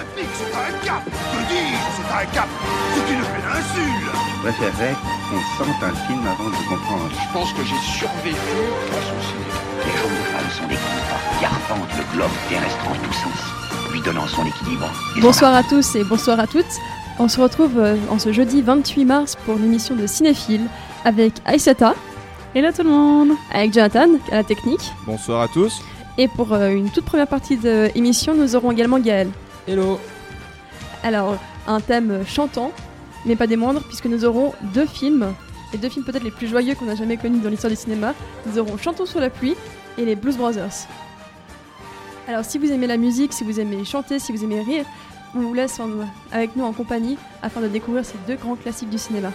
un c'est un cap Je dis, c'est un cap C'est une péninsule Je préférerais qu'on sente un film avant de comprendre. Je pense que j'ai survécu grâce au cinéma. Les jeunes femmes sont des contrats qui arpentent le globe terrestre en tous sens, lui donnant son équilibre. Bonsoir à tous et bonsoir à toutes. On se retrouve euh, en ce jeudi 28 mars pour l'émission de Cinéphile avec Aïsata, Hello tout le monde avec Jonathan à la technique. Bonsoir à tous. Et pour euh, une toute première partie de l'émission, nous aurons également Gaël. Hello. Alors, un thème chantant, mais pas des moindres, puisque nous aurons deux films, les deux films peut-être les plus joyeux qu'on a jamais connus dans l'histoire du cinéma. Nous aurons Chantons sous la pluie et les Blues Brothers. Alors, si vous aimez la musique, si vous aimez chanter, si vous aimez rire, on vous laisse avec nous en compagnie afin de découvrir ces deux grands classiques du cinéma.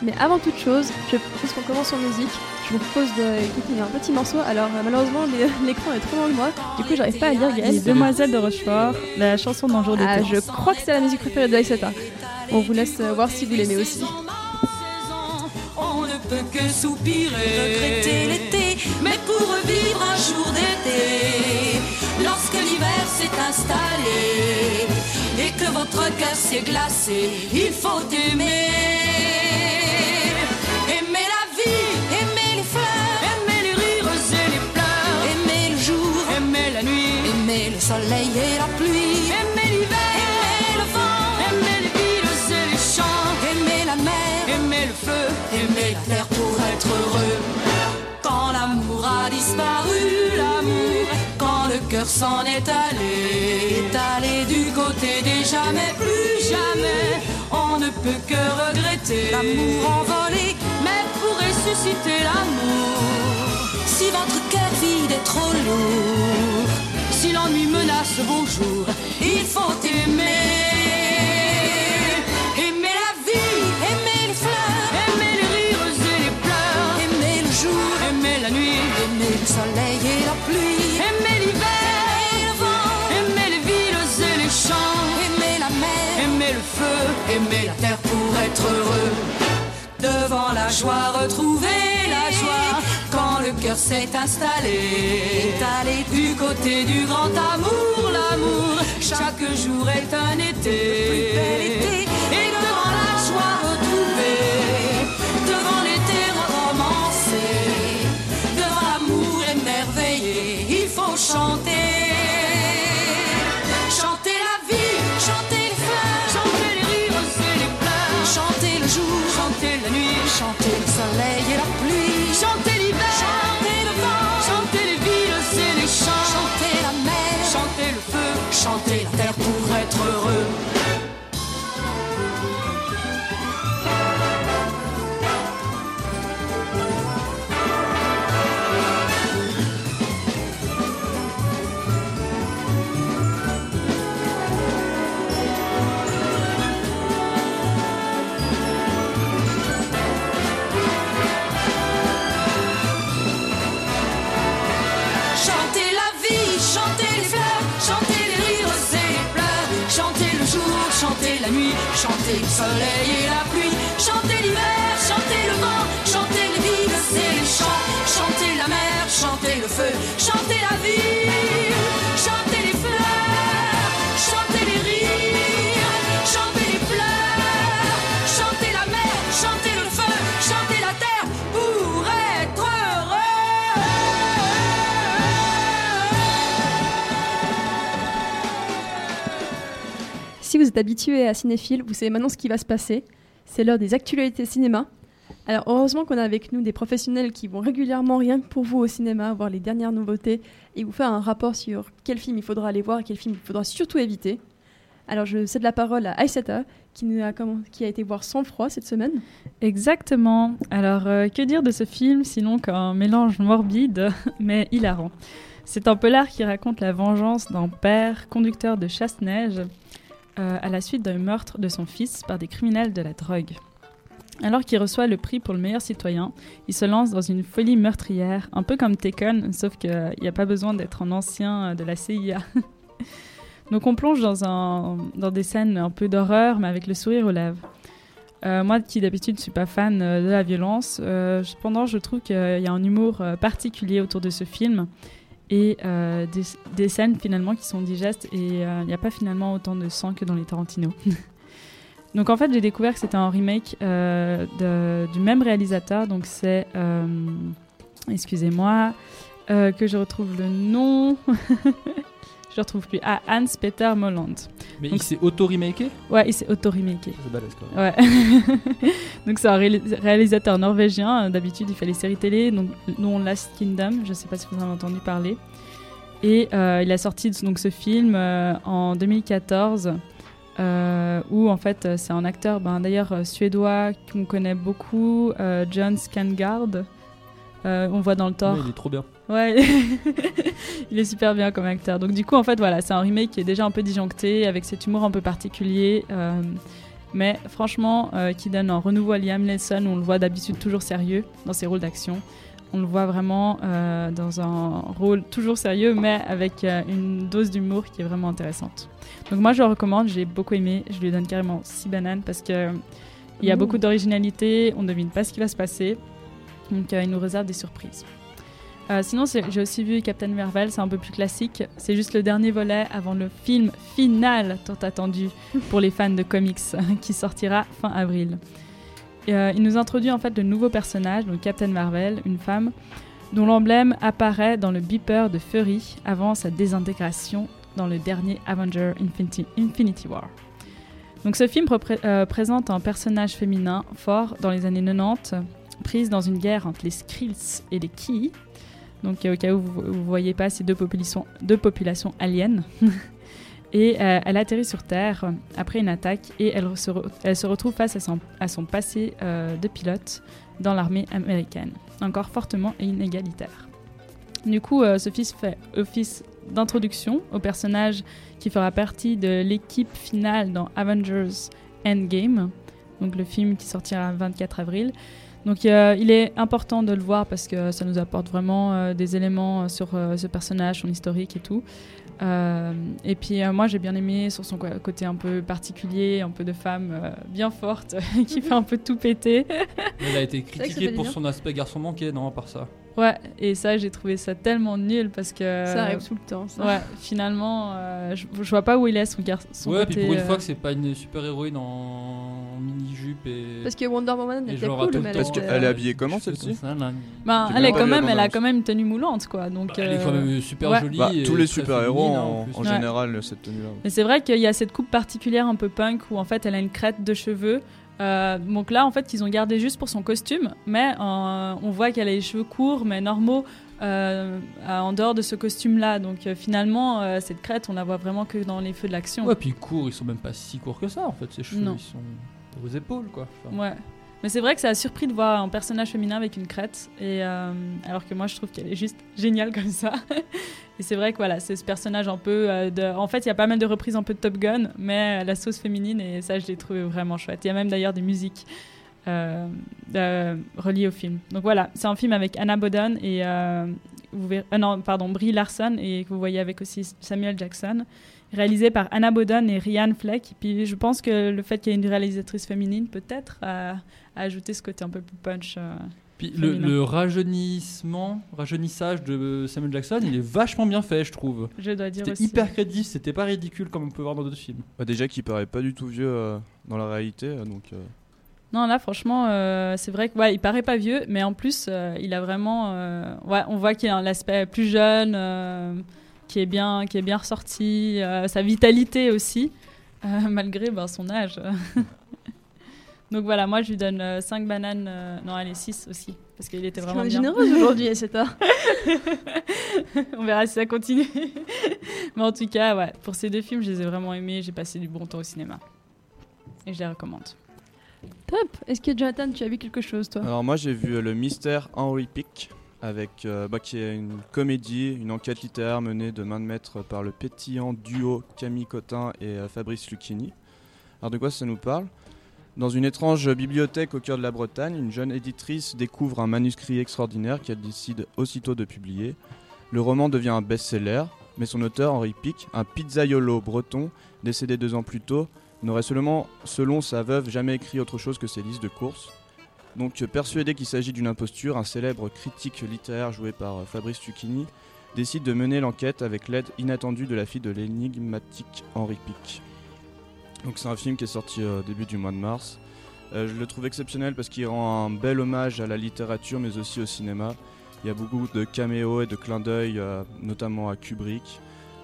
Mais avant toute chose, je propose qu'on commence en musique. Je vous propose d'écouter un petit morceau. Alors euh, malheureusement l'é- l'écran est trop loin de moi, du coup j'arrive pas à lire Gaël. Les Demoiselles de Rochefort, la chanson d'un jour d'été. Ah, je crois que c'est la musique préférée de Aïsata. On vous laisse euh, voir si vous l'aimez aussi. On ne peut que soupirer, regretter l'été, mais pour vivre un jour d'été, lorsque l'hiver s'est installé et que votre cœur s'est glacé, il faut. Aimer s'en est allé, est allé du côté des jamais, plus jamais, on ne peut que regretter. L'amour envolé, mais pour ressusciter l'amour, si votre cœur vide est trop lourd, si l'ennui menace vos jours, il faut aimer. Joie, retrouver la joie quand le cœur s'est installé. Allé du côté du grand amour, l'amour. Chaque jour est un été. Chanter le soleil êtes habitué à Cinéphile, vous savez maintenant ce qui va se passer. C'est l'heure des actualités cinéma. Alors heureusement qu'on a avec nous des professionnels qui vont régulièrement, rien que pour vous au cinéma, voir les dernières nouveautés et vous faire un rapport sur quel film il faudra aller voir et quel film il faudra surtout éviter. Alors je cède la parole à Aïsata qui, nous a, qui a été voir Sans froid cette semaine. Exactement. Alors, euh, que dire de ce film sinon qu'un mélange morbide mais hilarant C'est un polar qui raconte la vengeance d'un père conducteur de chasse-neige euh, à la suite d'un meurtre de son fils par des criminels de la drogue. Alors qu'il reçoit le prix pour le meilleur citoyen, il se lance dans une folie meurtrière, un peu comme Taken, sauf qu'il n'y a pas besoin d'être un ancien euh, de la CIA. Donc on plonge dans, des scènes un peu d'horreur, mais avec le sourire aux lèvres. Euh, moi, qui d'habitude ne suis pas fan euh, de la violence, euh, cependant, je trouve qu'il y a un humour euh, particulier autour de ce film et euh, des, scènes finalement qui sont digestes et euh, il n'y a pas finalement autant de sang que dans les Tarantino. donc en fait, j'ai découvert que c'était un remake euh, du même réalisateur, donc c'est, euh, excusez-moi, euh, que je retrouve le nom. je retrouve plus. Ah, Hans-Peter Molland. Mais Donc- il s'est auto-remaké? Ouais, il s'est auto-remaké. C'est balèze quand même. Ouais. donc c'est un ré- réalisateur norvégien. D'habitude, il fait les séries télé, donc, dont Last Kingdom. Je sais pas si vous en avez entendu parler. Et euh, il a sorti donc ce film euh, en 2014. euh, où en fait c'est un acteur ben, d'ailleurs suédois qu'on connaît beaucoup, John Skangard. Euh, on voit dans le Thor. Ouais, il est trop bien. Ouais, il est super bien comme acteur. Donc du coup, en fait, voilà, c'est un remake qui est déjà un peu disjoncté, avec cet humour un peu particulier, euh, mais franchement, euh, qui donne un renouveau à Liam Neeson, où on le voit d'habitude toujours sérieux dans ses rôles d'action. On le voit vraiment euh, dans un rôle toujours sérieux, mais avec euh, une dose d'humour qui est vraiment intéressante. Donc moi, je le recommande, j'ai beaucoup aimé. Je lui donne carrément 6 bananes parce que il y a Ouh. beaucoup d'originalité, on ne devine pas ce qui va se passer. Donc euh, il nous réserve des surprises. Euh, sinon, j'ai aussi vu Captain Marvel, c'est un peu plus classique. C'est juste le dernier volet avant le film final tant attendu pour les fans de comics qui sortira fin avril. Euh, il nous introduit en fait de nouveaux personnages, donc Captain Marvel, une femme dont l'emblème apparaît dans le beeper de Fury avant sa désintégration dans le dernier Avenger Infinity, War. Donc ce film présente un personnage féminin fort dans les années 90, prise dans une guerre entre les Skrills et les Ki. Donc euh, au cas où vous ne voyez pas ces deux populations, deux aliens. et euh, elle atterrit sur Terre après une attaque et elle se, retrouve face à son, à son passé euh, de pilote dans l'armée américaine, encore fortement inégalitaire. Du coup, euh, ce fils fait office d'introduction au personnage qui fera partie de l'équipe finale dans Avengers Endgame, donc le film qui sortira le 24 avril. Donc euh, il est important de le voir parce que ça nous apporte vraiment euh, des éléments euh, sur euh, ce personnage, son historique et tout. Euh, et puis euh, moi j'ai bien aimé sur son côté un peu particulier, un peu de femme euh, bien forte qui fait un peu tout péter. Il a été vrai que ça critiqué fait pour bien. son aspect garçon manqué, non, à part ça? Ouais, et ça j'ai trouvé ça tellement nul parce que... Ça arrive tout le temps. Ça. Ouais, finalement, euh, je, je vois pas où il est son, gar- son ouais, côté... puis pour une euh, fois que c'est pas une super héroïne en mini-jupe et. Parce que Wonder Woman et était genre à cool, mais le elle Parce était- qu'elle est euh, habillée comment, celle-ci J'ai elle, est quand même, elle a quand même une tenue moulante, quoi. Donc, Elle est quand euh, même super ouais. jolie. Bah, tous les super-héros en, plus. en Ouais. général, cette tenue-là. Mais c'est vrai qu'il y a cette coupe particulière un peu punk où en fait elle a une crête de cheveux. Euh, donc là en fait qu'ils ont gardé juste pour son costume, mais euh, on voit qu'elle a les cheveux courts mais normaux euh, en dehors de ce costume-là. Donc finalement cette crête on la voit vraiment que dans les feux de l'action. Ouais, puis courts, ils sont même pas si courts que ça en fait. Ses cheveux, Non. ils sont aux épaules quoi. Enfin, Ouais. Mais c'est vrai que ça a surpris de voir un personnage féminin avec une crête, et euh, alors que moi je trouve qu'elle est juste géniale comme ça. et c'est vrai que voilà, c'est ce personnage un peu euh. En fait, il y a pas mal de reprises un peu de Top Gun, mais à la sauce féminine, et ça je l'ai trouvé vraiment chouette. Il y a même d'ailleurs des musiques euh, reliées au film. Donc voilà, c'est un film avec Anna Bodden et. euh, vous verrez- euh, non, pardon, Brie Larson, et que vous voyez avec aussi Samuel Jackson réalisé par Anna Bodden et Ryan Fleck. Puis je pense que le fait qu'il y ait une réalisatrice féminine, peut-être, a, a ajouté ce côté un peu plus punch. euh. Puis le, rajeunissement, rajeunissage de Samuel Jackson, il est vachement bien fait, je trouve. Je dois dire C'était aussi. hyper créditif, c'était pas ridicule comme on peut voir dans d'autres films. Bah, déjà qu'il paraît pas du tout vieux euh, dans la réalité, euh, donc euh, Non, là, franchement, euh, c'est vrai que ouais, il paraît pas vieux, mais en plus, euh, il a vraiment. euh, ouais, on voit qu'il a l'aspect plus jeune, euh, qui est bien, qui est bien ressorti, euh, sa vitalité aussi, euh, malgré ben, son âge. Donc voilà, moi je lui donne 5 bananes, euh, non allez 6 aussi, parce qu'il était Parce vraiment bien. généreuse aujourd'hui, Esseta. On verra si ça continue. Mais en tout cas, ouais, pour ces deux films, je les ai vraiment aimés. J'ai passé du bon temps au cinéma. Et je les recommande. Top. Est-ce que Jonathan, tu as vu quelque chose, toi? Alors moi j'ai vu euh, le mystère Henry Pick avec euh, bah, qui est une comédie, une enquête littéraire menée de main de maître par le pétillant duo Camille Cotin et euh, Fabrice Lucchini. Alors de quoi ça nous parle? Dans une étrange bibliothèque au cœur de la Bretagne, une jeune éditrice découvre un manuscrit extraordinaire qu'elle décide aussitôt de publier. Le roman devient un best-seller, mais son auteur Henri Pic, un pizzaiolo breton décédé deux ans plus tôt, n'aurait seulement, selon sa veuve, jamais écrit autre chose que ses listes de courses. Donc euh, persuadé qu'il s'agit d'une imposture, un célèbre critique littéraire joué par euh, Fabrice Lucchini décide de mener l'enquête avec l'aide inattendue de la fille de l'énigmatique Henri Pic. Donc c'est un film qui est sorti au début du mois de mars. Euh, je le trouve exceptionnel parce qu'il rend un bel hommage à la littérature mais aussi au cinéma. Il y a beaucoup de caméos et de clins d'œil, euh, notamment à Kubrick.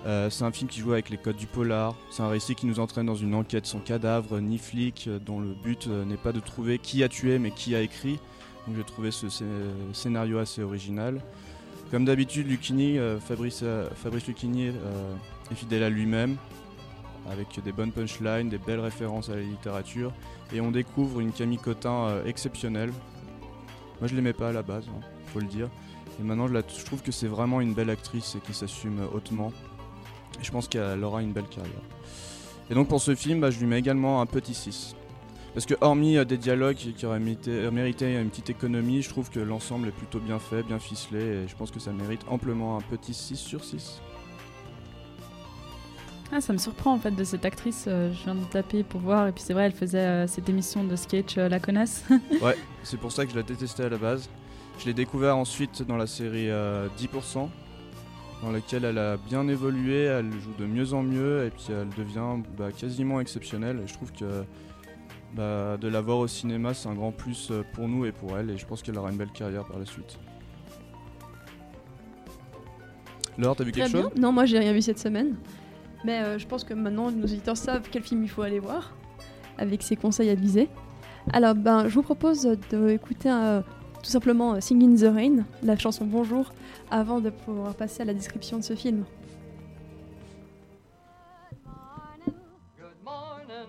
Euh, c'est un film qui joue avec les codes du polar. C'est un récit qui nous entraîne dans une enquête sans cadavre ni flic, euh, dont le but euh, n'est pas de trouver qui a tué mais qui a écrit. Donc j'ai trouvé ce scé- scénario assez original. Comme d'habitude, Lucchini, Fabrice, euh, Fabrice Lucchini est fidèle à lui-même, avec des bonnes punchlines, des belles références à la littérature, et on découvre une Camille Cotin exceptionnelle. Moi, je l'aimais pas à la base, hein, faut le dire. Et maintenant, je, je trouve que c'est vraiment une belle actrice et qui s'assume hautement. Et je pense qu'elle aura une belle carrière. Et donc pour ce film, bah, je lui mets également un petit 6. Parce que hormis euh, des dialogues qui auraient mérité, euh, mérité une petite économie, je trouve que l'ensemble est plutôt bien fait, bien ficelé, et je pense que ça mérite amplement un petit 6 sur 6. Ah, ça me surprend en fait de cette actrice. euh, je viens de taper pour voir et puis c'est vrai, elle faisait euh, cette émission de sketch euh, La Connasse. Ouais, c'est pour ça que je la détestais à la base. Je l'ai découvert ensuite dans la série euh, 10%, dans laquelle elle a bien évolué, elle joue de mieux en mieux, et puis elle devient bah, quasiment exceptionnelle. Et je trouve que bah, de la voir au cinéma, c'est un grand plus euh, pour nous et pour elle, et je pense qu'elle aura une belle carrière par la suite. Laure, t'as vu Très quelque bien. chose? Non, moi j'ai rien vu cette semaine. Mais euh, je pense que maintenant nos auditeurs savent quel film il faut aller voir, avec ses conseils avisés. Alors, ben, je vous propose d'écouter euh, tout simplement euh, Sing in the Rain, la chanson Bonjour, avant de pouvoir passer à la description de ce film. Good morning.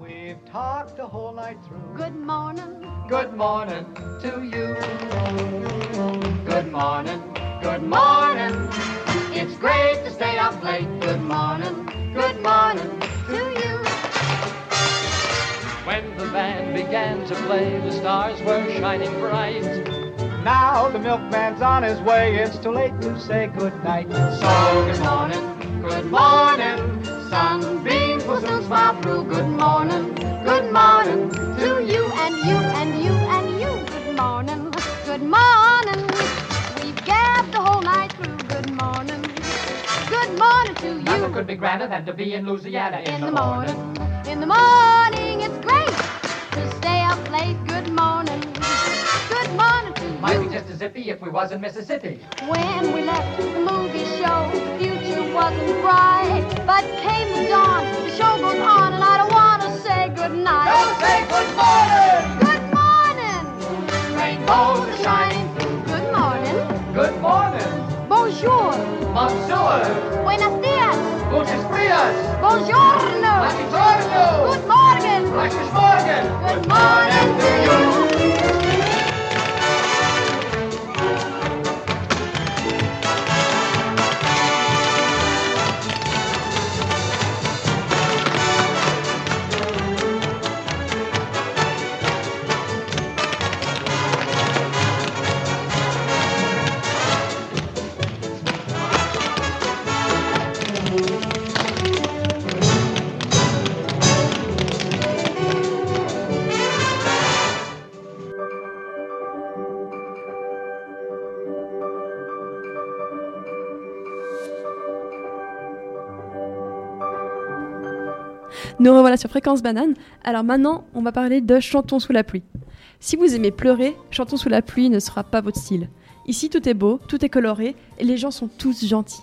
We've talked the whole night through. Good morning. Good morning to you. Good morning. Good morning. It's great to stay up late. Good morning. Good morning to you. When the band began to play, the stars were shining bright. Now the milkman's on his way. It's too late to say good night. So good morning. Good morning. Sunbeams will soon smile through. Good morning. Good morning to you and you and you and you. Good morning. Good morning. We've gabbed the whole night through. Good morning. Good morning to you. Nothing you. could be grander than to be in Louisiana in, In the morning. In the morning, it's great to stay up late. Good morning. Good morning to Might be just as zippy if we was in Mississippi. When we left the movie show, the future wasn't bright. But came the dawn, the show goes on, and I don't want to say goodnight. Don't say good morning. Good morning. Rainbows are shining through. Good morning. Good morning. Bonjour. Monsieur. Buenos dias. Gutes Frias. Buongiorno. Buongiorno. Good morning. Gutes Morgen. Good morning to you. Nous revoilà sur Fréquence Banane. Alors maintenant, on va parler de Chantons sous la pluie. Si vous aimez pleurer, Chantons sous la pluie ne sera pas votre style. Ici, tout est beau, tout est coloré, et les gens sont tous gentils.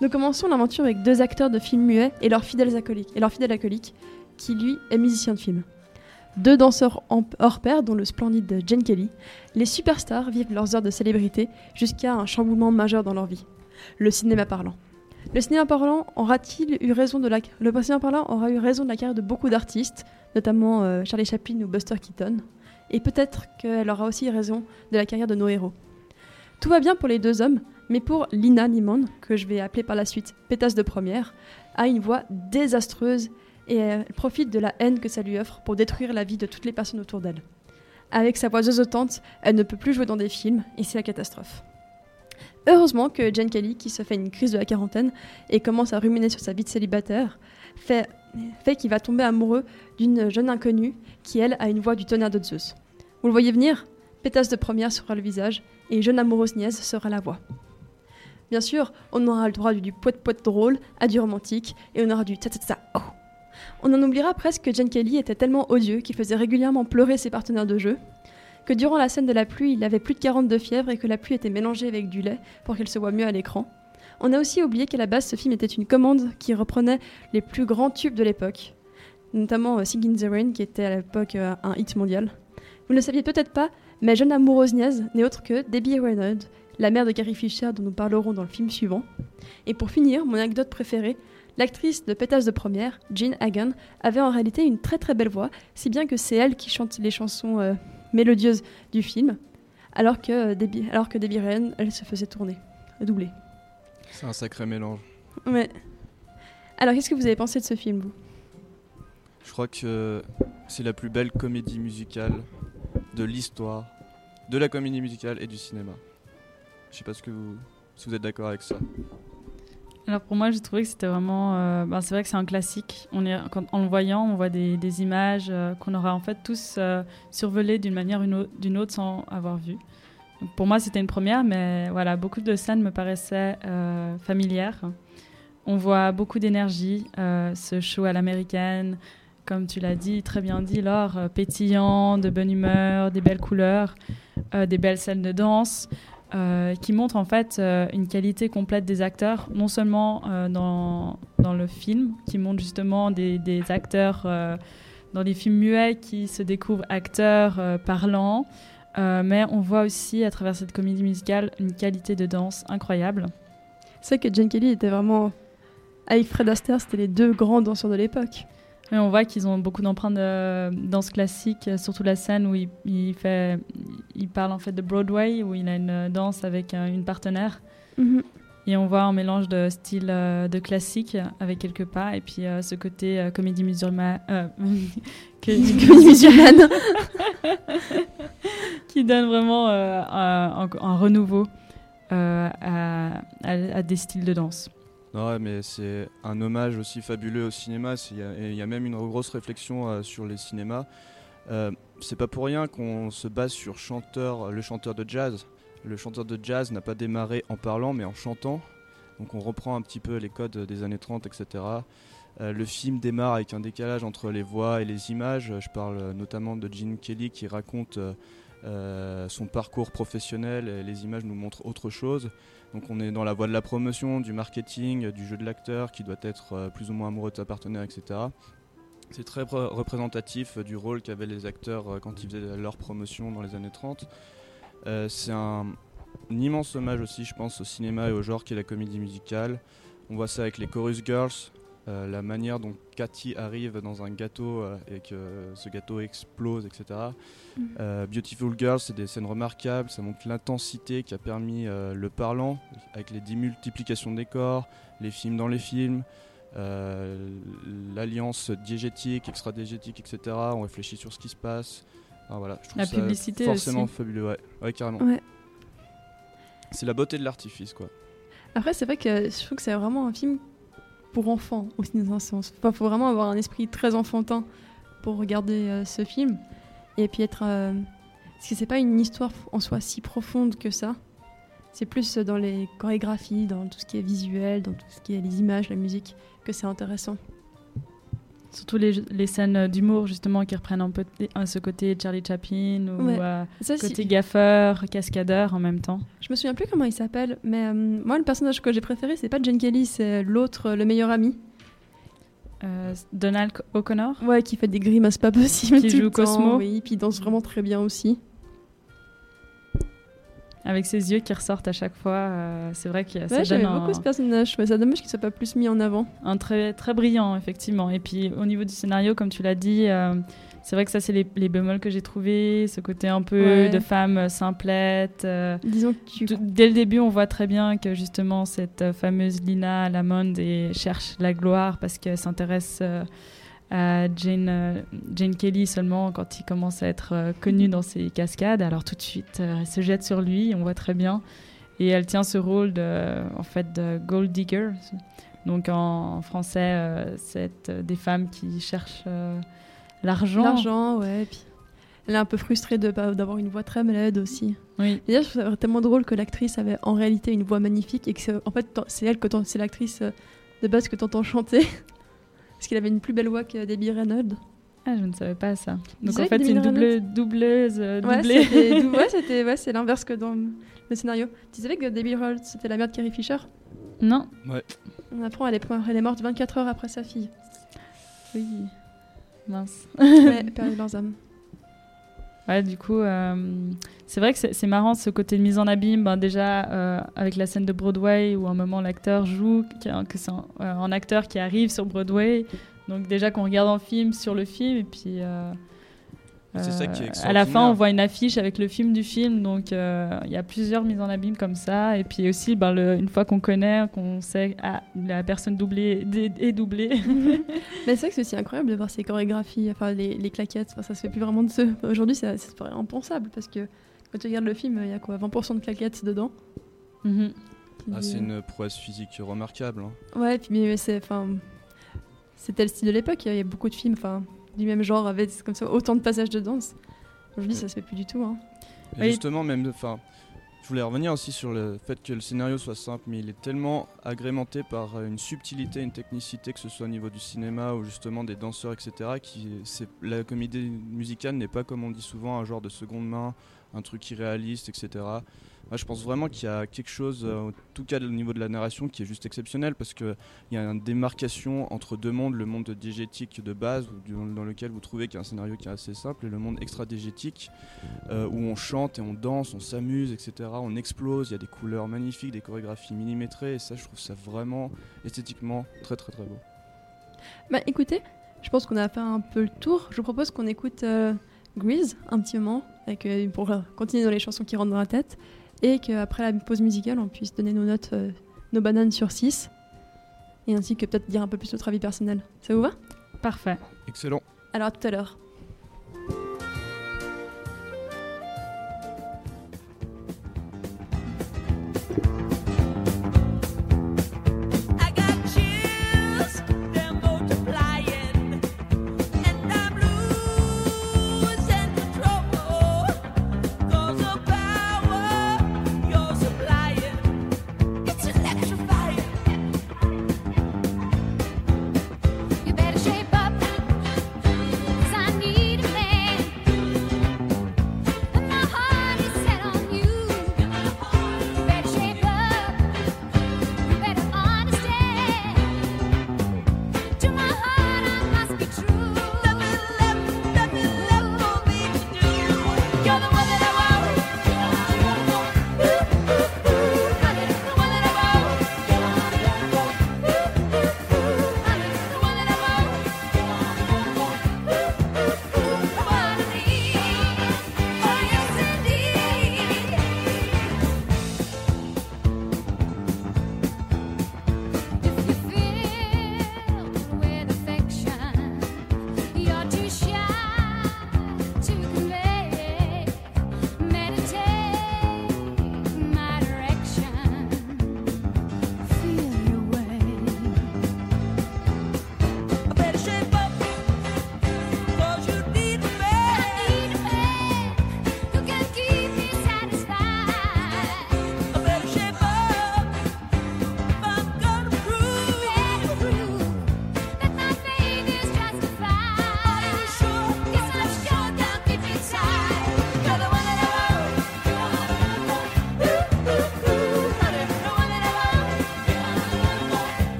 Nous commençons l'aventure avec deux acteurs de films muets et leurs fidèles acolytes, et leur fidèle acolyte, qui lui est musicien de film. Deux danseurs hors pair, dont le splendide Jane Kelly, les superstars vivent leurs heures de célébrité jusqu'à un chamboulement majeur dans leur vie. Le cinéma parlant. Le cinéma parlant aura-t-il eu raison de la le cinéma parlant aura eu raison de la carrière de beaucoup d'artistes, notamment euh, Charlie Chaplin ou Buster Keaton, et peut-être qu'elle aura aussi raison de la carrière de nos héros. Tout va bien pour les deux hommes, mais pour Lina Nimon, que je vais appeler par la suite pétasse de première, a une voix désastreuse et elle profite de la haine que ça lui offre pour détruire la vie de toutes les personnes autour d'elle. Avec sa voix zozotante, elle ne peut plus jouer dans des films et c'est la catastrophe. Heureusement que Jane Kelly, qui se fait une crise de la quarantaine et commence à ruminer sur sa vie de célibataire, fait fait qu'il va tomber amoureux d'une jeune inconnue qui, elle, a une voix du tonnerre de Zeus. Vous le voyez venir Pétasse de première sera le visage et jeune amoureuse niaise sera la voix. Bien sûr, on aura le droit du poète poète drôle à du romantique et on aura du ta ta ta oh. On en oubliera presque que Jen Kelly était tellement odieux qu'il faisait régulièrement pleurer ses partenaires de jeu, que durant la scène de la pluie, il avait plus de 40 de fièvre et que la pluie était mélangée avec du lait pour qu'elle se voit mieux à l'écran. On a aussi oublié qu'à la base, ce film était une commande qui reprenait les plus grands tubes de l'époque, notamment euh, in the Rain, qui était à l'époque euh, un hit mondial. Vous ne le saviez peut-être pas, mais Jeune amoureuse niaise n'est autre que Debbie Reynolds, la mère de Carrie Fisher dont nous parlerons dans le film suivant. Et pour finir, mon anecdote préférée, l'actrice de Pétasse de première, Jean Hagen, avait en réalité une très très belle voix, si bien que c'est elle qui chante les chansons euh, mélodieuses du film, alors que, Debbie, alors que Debbie Reynolds, elle se faisait tourner, doubler. C'est un sacré mélange. Ouais. Alors, qu'est-ce que vous avez pensé de ce film, vous? Je crois que c'est la plus belle comédie musicale de l'histoire, de la comédie musicale et du cinéma. Je sais pas ce que vous, si vous êtes d'accord avec ça. Alors pour moi, j'ai trouvé que c'était vraiment. euh, ben, c'est vrai que c'est un classique. On est, en le voyant, on voit des, images euh, qu'on aura en fait tous euh, survolées d'une manière ou d'une autre sans avoir vu. Pour moi, c'était une première, mais voilà, beaucoup de scènes me paraissaient familières. On voit beaucoup d'énergie, ce show à l'américaine, comme tu l'as dit, très bien dit, Laure, pétillant, de bonne humeur, des belles couleurs, des belles scènes de danse euh, qui montre en fait euh, une qualité complète des acteurs, non seulement euh, dans, dans le film, qui montre justement des, des acteurs dans les films muets qui se découvrent acteurs parlants, mais on voit aussi à travers cette comédie musicale une qualité de danse incroyable. C'est que Jen Kelly était vraiment. Avec Fred Astaire, c'était les deux grands danseurs de l'époque. Et on voit qu'ils ont beaucoup d'empreintes de danse classique, euh, surtout la scène où il, il fait, il parle en fait de Broadway, où il a une danse avec euh, une partenaire. Mhm. Et on voit un mélange de style euh, de classique avec quelques pas, et puis euh, ce côté euh, comédie musulmane. euh, que- Comédie musulmane. qui donne vraiment euh, un, un- un renouveau euh, à, à- à des styles de danse. Non, mais c'est un hommage aussi fabuleux au cinéma. Il y, a- même une grosse réflexion euh, sur les cinémas. Euh, c'est pas pour rien qu'on se base sur le chanteur de jazz. Le chanteur de jazz n'a pas démarré en parlant, mais en chantant. Donc on reprend un petit peu les codes des années 30, etc. Euh, le film démarre avec un décalage entre les voix et les images. Je parle notamment de Gene Kelly qui raconte son parcours professionnel et les images nous montrent autre chose. Donc on est dans la voie de la promotion, du marketing, du jeu de l'acteur qui doit être euh, plus ou moins amoureux de sa partenaire, etc. C'est très re- représentatif euh, du rôle qu'avaient les acteurs euh, quand ils faisaient leur promotion dans les années 30. Euh, c'est un, un immense hommage aussi, je pense, au cinéma et au genre qui est la comédie musicale. On voit ça avec les Chorus Girls, euh, la manière dont Cathy arrive dans un gâteau euh, et que ce gâteau explose, etc. Euh, Beautiful Girls, c'est des scènes remarquables, ça montre l'intensité qui a permis le parlant, avec les démultiplications des corps, les films dans les films, l'alliance diégétique, extra-diégétique, etc. On réfléchit sur ce qui se passe. Enfin, voilà, je trouve La ça publicité forcément aussi. fabuleux, ouais, ouais carrément. Ouais. C'est la beauté de l'artifice, quoi. Après, c'est vrai que je trouve que c'est vraiment un film pour enfants, aussi dans un sens. Il faut vraiment avoir un esprit très enfantin pour regarder euh, ce film. Et puis être. euh, Parce que c'est pas une histoire en soi si profonde que ça. C'est plus dans les chorégraphies, dans tout ce qui est visuel, dans tout ce qui est les images, la musique, que c'est intéressant. Surtout les, les scènes d'humour, justement, qui reprennent un peu euh, ce côté Charlie Chaplin ou Ouais. euh, Ça, si- côté gaffeur, cascadeur en même temps. Je me souviens plus comment il s'appelle, mais euh, moi, le personnage que j'ai préféré, c'est pas Jen Kelly, c'est l'autre, le meilleur ami. Euh, Donald O'Connor Ouais, qui fait des grimaces pas possibles. Qui tout joue le temps, Cosmo. Oui, puis il danse vraiment très bien aussi. Avec ses yeux qui ressortent à chaque fois. euh, c'est vrai que ça Ouais, j'aimais beaucoup un, ce personnage. Ouais, c'est dommage qu'il soit pas plus mis en avant. un très, très brillant, effectivement. Et puis au niveau du scénario, comme tu l'as dit, euh, c'est vrai que ça, c'est les, les bémols que j'ai trouvés. Ce côté un peu Ouais. de femme simplette. euh, Disons que tu. dès le début, on voit très bien que justement cette fameuse Lina Lamond et cherche la gloire parce qu'elle s'intéresse à Jane, euh, Jane Kelly seulement quand il commence à être euh, connu dans ses cascades. Alors tout de suite, euh, elle se jette sur lui, on voit très bien. Et elle tient ce rôle de, en fait, de gold digger, Donc en, en français, c'est des femmes qui cherchent l'argent. L'argent, ouais. Puis elle est un peu frustrée de pas- d'avoir une voix très malade aussi. Oui. Je trouve ça tellement drôle que l'actrice avait en réalité une voix magnifique et que c'est- en fait c'est elle que c'est l'actrice de base que t'entends chanter. Parce qu'elle avait une plus belle voix que Debbie Reynolds. Ah, je ne savais pas ça. Donc en fait, c'est une double, doubleuse, euh, Ouais, doublée. c'était ouais, c'était- ouais, c'est l'inverse que dans le scénario. Tu savais que Debbie Reynolds c'était la mère de Carrie Fisher? Non. On apprend, elle est, elle est morte 24 heures après sa fille. Oui. Mince. Ouais, perdu leurs âmes. Ouais, du coup, euh, c'est vrai que c'est marrant ce côté de mise en abîme. Ben, déjà, euh, avec la scène de Broadway où à un moment l'acteur joue, que c'est un, euh, un acteur qui arrive sur Broadway. Donc, déjà qu'on regarde un film sur le film, et puis. C'est ça qui est euh, À la fin, on voit une affiche avec le film du film, donc euh, il y a plusieurs mises en abîme comme ça. Et puis aussi, ben, le- une fois qu'on connaît, qu'on sait ah, la personne doublée est- est doublée. Mais c'est vrai que c'est aussi incroyable de voir ces chorégraphies, enfin les, les claquettes, enfin, ça se fait plus vraiment de ce. Aujourd'hui, ça, ça paraît impensable parce que quand tu regardes le film, il y a quoi 20% de claquettes dedans. Mhm. Ah, c'est une prouesse physique remarquable. hein. Ouais, puis mais c'est enfin c'était le style de l'époque, il y avait beaucoup de films enfin du même genre avec comme ça autant de passages de danse. Aujourd'hui, ça se fait plus du tout hein. Et justement, même, enfin, je voulais revenir aussi sur le fait que le scénario soit simple, mais il est tellement agrémenté par euh, une subtilité, une technicité, que ce soit au niveau du cinéma ou justement des danseurs, etc. Qui, c'est, la comédie musicale n'est pas, comme on dit souvent, un genre de seconde main, un truc irréaliste, etc. Je pense vraiment qu'il y a quelque chose, euh, en tout cas au niveau de la narration, qui est juste exceptionnel parce qu'il y a une démarcation entre deux mondes, le monde diégétique de base, dans lequel vous trouvez qu'il y a un scénario qui est assez simple, et le monde extra-diégétique, euh, où on chante et on danse, on s'amuse, etc. On explose, il y a des couleurs magnifiques, des chorégraphies millimétrées, et ça, je trouve ça vraiment esthétiquement très très très beau. Bah écoutez, je pense qu'on a fait un peu le tour. Je vous propose qu'on écoute euh, Grease un petit moment euh, pour continuer dans les chansons qui rentrent dans la tête et qu'après la pause musicale, on puisse donner nos notes, euh, nos bananes sur 6 et ainsi que peut-être dire un peu plus notre avis personnel. Ça vous va? Parfait. Excellent. Alors à tout à l'heure.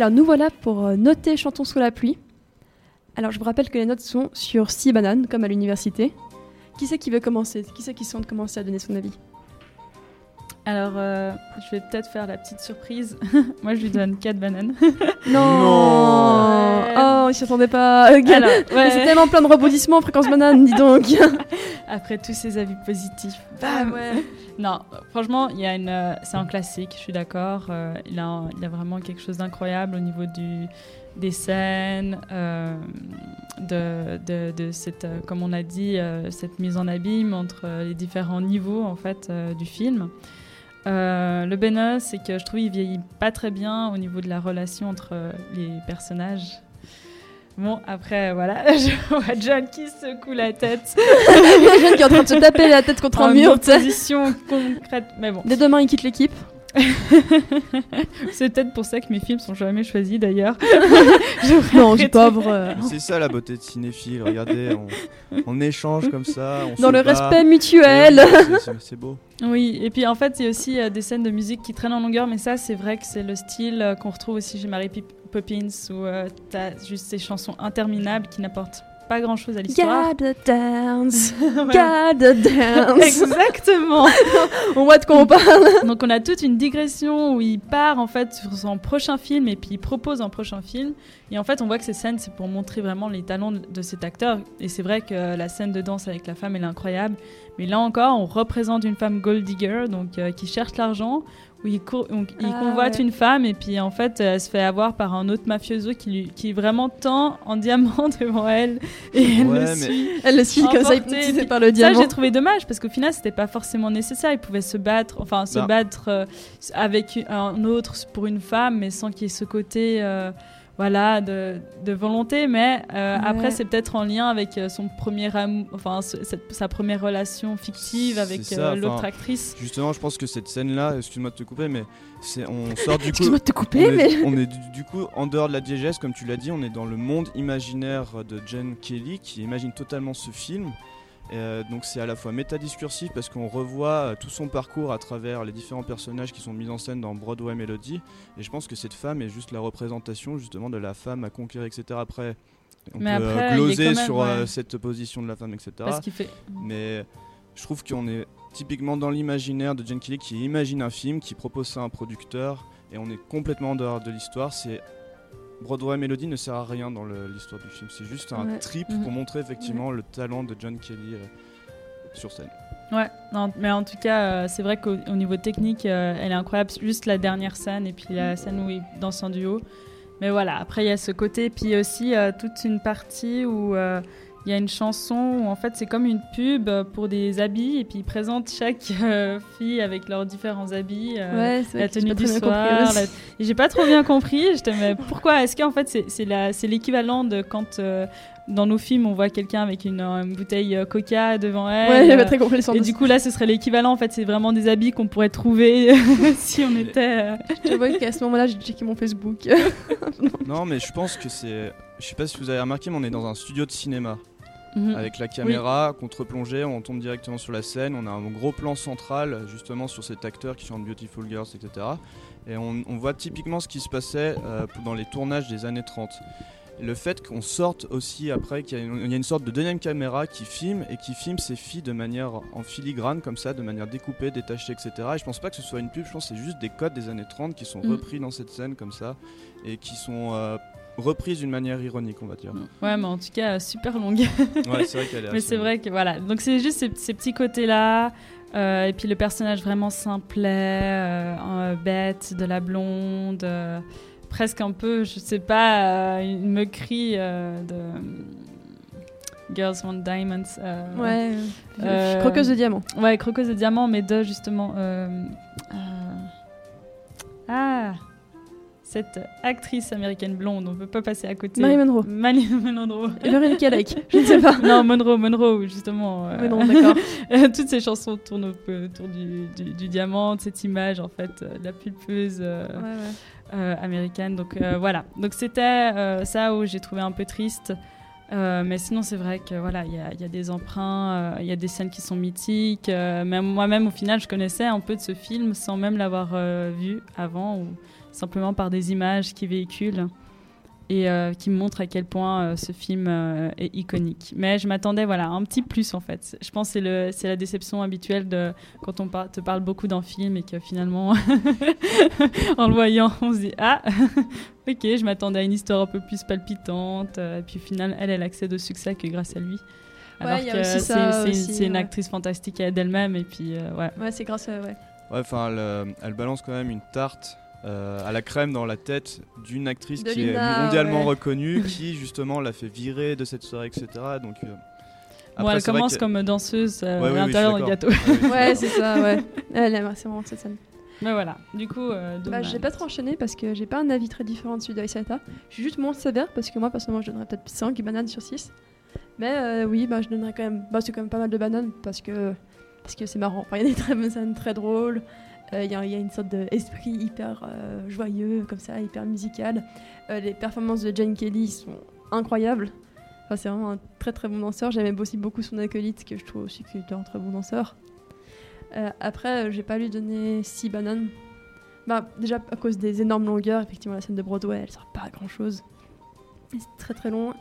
Alors, nous voilà pour euh, noter Chantons sous la pluie. Alors, je vous rappelle que les notes sont sur 6 bananes, comme à l'université. Qui c'est qui veut commencer? Qui c'est qui sent commencer à donner son avis? Alors, euh, je vais peut-être faire la petite surprise. Moi, je lui donne 4 bananes. Non, Ouais. Oh, il s'y attendait pas. Alors, ouais. C'est tellement plein de rebondissements en fréquence banane, dis donc. Après tous ces avis positifs. Ah bam. ouais. Non, franchement, il y a une, euh, c'est un classique, je suis d'accord. euh, il, a un- il a vraiment quelque chose d'incroyable au niveau du, des scènes, euh, de, de, de cette, euh, comme on a dit, euh, cette mise en abîme entre euh, les différents niveaux en fait euh, du film. Euh, le bénin, c'est que je trouve qu'il vieillit pas très bien au niveau de la relation entre euh, les personnages. Bon, après, voilà, je vois John qui secoue la tête. Il Jeanne qui est en train de se taper la tête contre un mur. opposition concrète. Mais bon, Dès demain, il quitte l'équipe. c'est peut-être pour ça que mes films sont jamais choisis d'ailleurs. Non, j'ai pauvre. C'est ça la beauté de cinéphile, regardez, on, on échange comme ça. On Dans le bat. respect mutuel. c'est- beau. Oui, et puis en fait, il y a aussi euh, des scènes de musique qui traînent en longueur, mais ça, c'est vrai que c'est le style euh, qu'on retrouve aussi chez Mary Pip- Poppins, où euh, t'as juste ces chansons interminables qui n'apportent pas grand chose à l'histoire. Gotta dance, gotta dance. Exactement. On voit de quoi on parle. Donc on a toute une digression où il part en fait sur son prochain film et puis il propose un prochain film. Et en fait on voit que ces scènes c'est pour montrer vraiment les talents de- de cet acteur. Et c'est vrai que la scène de danse avec la femme elle est incroyable. Mais là encore on représente une femme gold digger donc euh, qui cherche l'argent. Où il, Ah, convoite ouais. une femme et puis en fait elle se fait avoir par un autre mafioso qui, lui, qui vraiment tend en diamant devant elle et elle Ouais, le mais- suit. Elle le suit comme ça, hypnotisée par le Ça, diamant. j'ai trouvé dommage parce qu'au final, c'était pas forcément nécessaire. Il pouvait se battre, enfin, se Bah. battre euh, avec un autre pour une femme, mais sans qu'il y ait ce côté, euh, voilà, de, de volonté. Mais euh, Ouais. après, c'est peut-être en lien avec euh, son premier amour, enfin, ce- cette- sa première relation fictive avec euh, l'autre actrice. Justement, je pense que cette scène-là, excuse-moi de te couper, mais c'est on sort du coup. Excuse-moi de te On couper, est, mais. on est du, du coup en dehors de la diégèse, comme tu l'as dit, on est dans le monde imaginaire de Jen Kelly qui imagine totalement ce film. Euh, donc c'est à la fois métadiscursif parce qu'on revoit euh, tout son parcours à travers les différents personnages qui sont mis en scène dans Broadway Melody. Et je pense que cette femme est juste la représentation justement de la femme à conquérir, etc. Après, on Mais peut euh, après, gloser même, sur euh, ouais. cette position de la femme, etc. Parce qu'il fait. Mais je trouve qu'on est typiquement dans l'imaginaire de Jen Kelly qui imagine un film, qui propose ça à un producteur, et on est complètement en dehors de l'histoire. C'est Broadway Melody ne sert à rien dans l'histoire du film. C'est juste un Ouais. trip Mhm. pour montrer effectivement le talent de John Kelly euh, sur scène. Ouais, non, mais en tout cas, euh, c'est vrai qu'au au niveau technique, euh, elle est incroyable. Juste la dernière scène et puis la scène où il danse en duo. Mais voilà, après, il y a ce côté. Puis aussi toute une partie où il y a une chanson où en fait, c'est comme une pub pour des habits. Et puis ils présentent chaque euh, fille avec leurs différents habits. euh, Ouais, c'est vrai la tenue du soir. la- Et J'ai pas trop bien compris. J'étais, mais pourquoi Est-ce qu'en fait, c'est, c'est, la- l'équivalent de quand euh, dans nos films, on voit quelqu'un avec une, une bouteille euh, coca devant elle Ouais, j'ai pas très compris le sens et du coup, là, ce serait l'équivalent. En fait, c'est vraiment des habits qu'on pourrait trouver si on était. Je vois qu'à ce moment-là, j'ai checké mon Facebook. Non, mais je pense que c'est. Je sais pas si vous avez remarqué, mais on est dans un studio de cinéma. Mhm. Avec la caméra contre-plongée, on tombe directement sur la scène, on a un gros plan central justement sur cet acteur qui chante Beautiful Girls, etc. Et on, on voit typiquement ce qui se passait euh, dans les tournages des années 30. Et le fait qu'on sorte aussi après, qu'il y, a une- il y a une sorte de deuxième caméra qui filme et qui filme ces filles de manière en filigrane comme ça, de manière découpée, détachée, etc. Et je pense pas que ce soit une pub, je pense que c'est juste des codes des années 30 qui sont Mm. repris dans cette scène comme ça et qui sont euh, reprises d'une manière ironique, on va dire. Ouais, mais en tout cas, euh, super longue. Ouais, c'est vrai qu'elle est mais c'est vrai que voilà. Donc, c'est juste ces, ces petits côtés-là. euh, et puis le personnage vraiment simplet, euh, un bête, de la blonde. euh, presque un peu, je sais pas, euh, une moquerie euh, de. Girls Want Diamonds. euh, Ouais, Euh, croqueuse de diamant. Ouais, Croqueuse de diamant, mais de justement. euh, euh, Ah Cette actrice américaine blonde, on peut pas passer à côté. Marie Monroe. Marilyn Monroe. Et Veronica Lake, je ne sais pas. non, Monroe, Monroe, justement. euh, non, d'accord. Toutes ces chansons tournent au- autour du, du- du diamant, de cette image, en fait, euh, de la pulpeuse euh, Ouais, ouais. euh, américaine. Donc euh, voilà. Donc c'était euh, ça où j'ai trouvé un peu triste. Euh, mais sinon, c'est vrai que voilà, il y, a- il y a des emprunts, euh, il y a des scènes qui sont mythiques. euh, même moi-même, au final, je connaissais un peu de ce film sans même l'avoir euh, vu avant, ou simplement par des images qui véhiculent et euh, qui me montrent à quel point euh, ce film euh, est iconique. Mais je m'attendais, voilà, à un petit plus en fait. Je pense que c'est le- c'est la déception habituelle de quand on par- te parle beaucoup d'un film et que finalement, en le voyant, on se dit ah, ok, je m'attendais à une histoire un peu plus palpitante. euh, et puis au final, elle, elle accède au succès que grâce à lui. Alors il y a que c'est une, ouais. actrice fantastique à elle-même et puis euh, ouais. Ouais, c'est grâce à. Ouais. Ouais, enfin, elle, elle balance quand même une tarte euh, à la crème dans la tête d'une actrice De qui Lina, est mondialement ouais. reconnue, qui justement l'a fait virer de cette soirée, etc. Donc, euh, Bon, après, elle commence comme danseuse euh, Ouais, oui, à oui, l'intérieur suis gâteau. Ouais, c'est ça, ouais. Elle aime, c'est vraiment cette scène. Mais voilà, du coup, euh, Bah, j'ai pas trop enchaîné parce que j'ai pas un avis très différent de celui d'Aisata. Je suis juste moins sévère parce que moi, personnellement, je donnerais peut-être 5 bananes sur 6. Mais euh, oui, bah, je donnerais quand même. Bah, c'est quand même pas mal de bananes parce que parce que c'est marrant. Enfin, il y a des très bonnes scènes très drôles. Euh, Il il y a une sorte d'esprit hyper euh, joyeux, comme ça, hyper musical. Euh, les performances de Jane Kelly sont incroyables. C'est vraiment un très très bon danseur. J'aimais aussi beaucoup son acolyte, que je trouve aussi qu'il est un très bon danseur. Euh, après, euh, j'ai pas lui donné 6 bananes. Bah, déjà à cause des énormes longueurs, effectivement, la scène de Broadway, elle sert pas à grand chose. C'est très très long.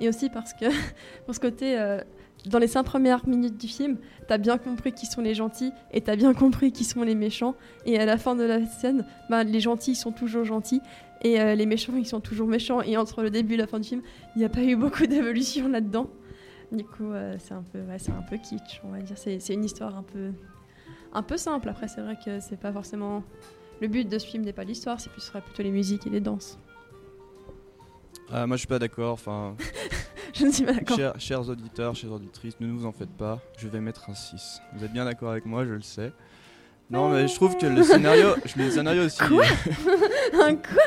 Et aussi parce que, pour ce côté, euh, dans les 5 premières minutes du film, t'as bien compris qui sont les gentils et t'as bien compris qui sont les méchants. Et à la fin de la scène, bah, les gentils ils sont toujours gentils et euh, les méchants ils sont toujours méchants. Et entre le début et la fin du film, il n'y a pas eu beaucoup d'évolution là-dedans. Du coup, euh, c'est un peu, ouais, c'est un peu kitsch, on va dire. C'est, une histoire un peu, un peu simple. Après, c'est vrai que c'est pas forcément le but de ce film n'est pas l'histoire, c'est plus ce serait plutôt les musiques et les danses. Ah, moi, je suis pas d'accord. Enfin, Je ne suis pas d'accord. chers, chers auditeurs, chères auditrices, ne vous en faites pas. Je vais mettre un 6. Vous êtes bien d'accord avec moi, je le sais. Non, mais je trouve que le scénario, je le scénario aussi. Quoi? Un quoi?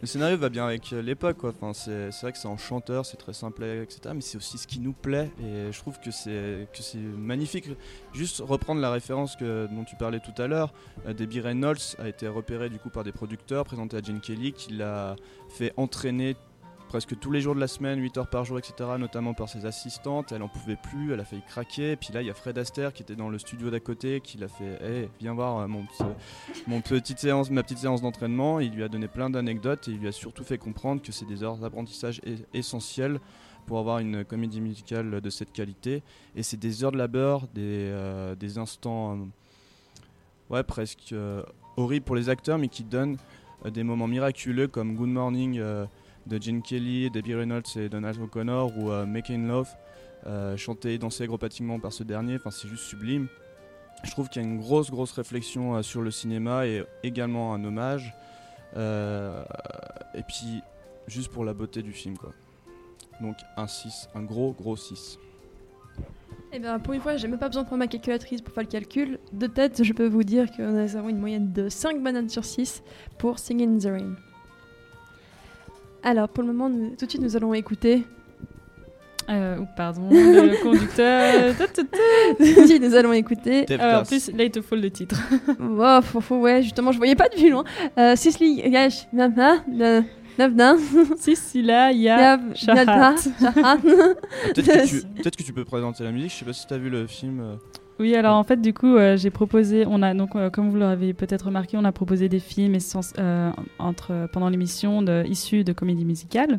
Le scénario va bien avec euh, l'époque, quoi. Enfin, c'est vrai que c'est en chanteur, c'est très simple, etc. Mais c'est aussi ce qui nous plaît, et je trouve que c'est que c'est magnifique. Juste reprendre la référence que, dont tu parlais tout à l'heure, euh, Debbie Reynolds a été repérée du coup par des producteurs, présentée à Gene Kelly, qui l'a fait entraîner presque tous les jours de la semaine, 8 heures par jour, etc. Notamment par ses assistantes. Elle en pouvait plus, elle a failli craquer. Puis là, il y a Fred Astaire qui était dans le studio d'à côté, qui l'a fait, hey, viens voir euh, mon petit, mon petite séance, ma petite séance d'entraînement. Il lui a donné plein d'anecdotes et il lui a surtout fait comprendre que c'est des heures d'apprentissage essentielles pour avoir une comédie musicale de cette qualité. Et c'est des heures de labeur, des, euh, instants, euh, ouais, presque horribles pour les acteurs, mais qui donnent des moments miraculeux comme Good Morning de Gene Kelly, Debbie Reynolds et Donald O'Connor ou euh, Making Love, euh, chanté et dansé acrobatiquement par ce dernier. Enfin, c'est juste sublime. Je trouve qu'il y a une grosse, grosse réflexion euh, sur le cinéma et également un hommage. Et puis, juste pour la beauté du film, quoi. Donc, un 6, un gros, gros 6. Eh bien, pour une fois, j'ai même pas besoin de prendre ma calculatrice pour faire le calcul. De tête, je peux vous dire que nous avons une moyenne de 5 bananes sur 6 pour Singing in the Rain. Alors, pour le moment, nous- tout de suite, nous allons écouter. Euh, ou pardon, le conducteur. Suite, nous allons écouter. Euh, en plus, là, il te faut le titre. Wow, fou, fou, ouais, justement, je voyais pas de vue loin. Euh, Yash, Navna, Navna, Sicila, Ya, Yav, Shahat. Nata, Shahat. Peut-être que, tu- peut-être que tu peux présenter la musique. Je sais pas si tu as vu le film. euh, Oui, alors en fait, du coup, euh, j'ai proposé, on a donc, euh, comme vous l'avez peut-être remarqué, on a proposé des films euh, entre, pendant l'émission issus de comédies musicales.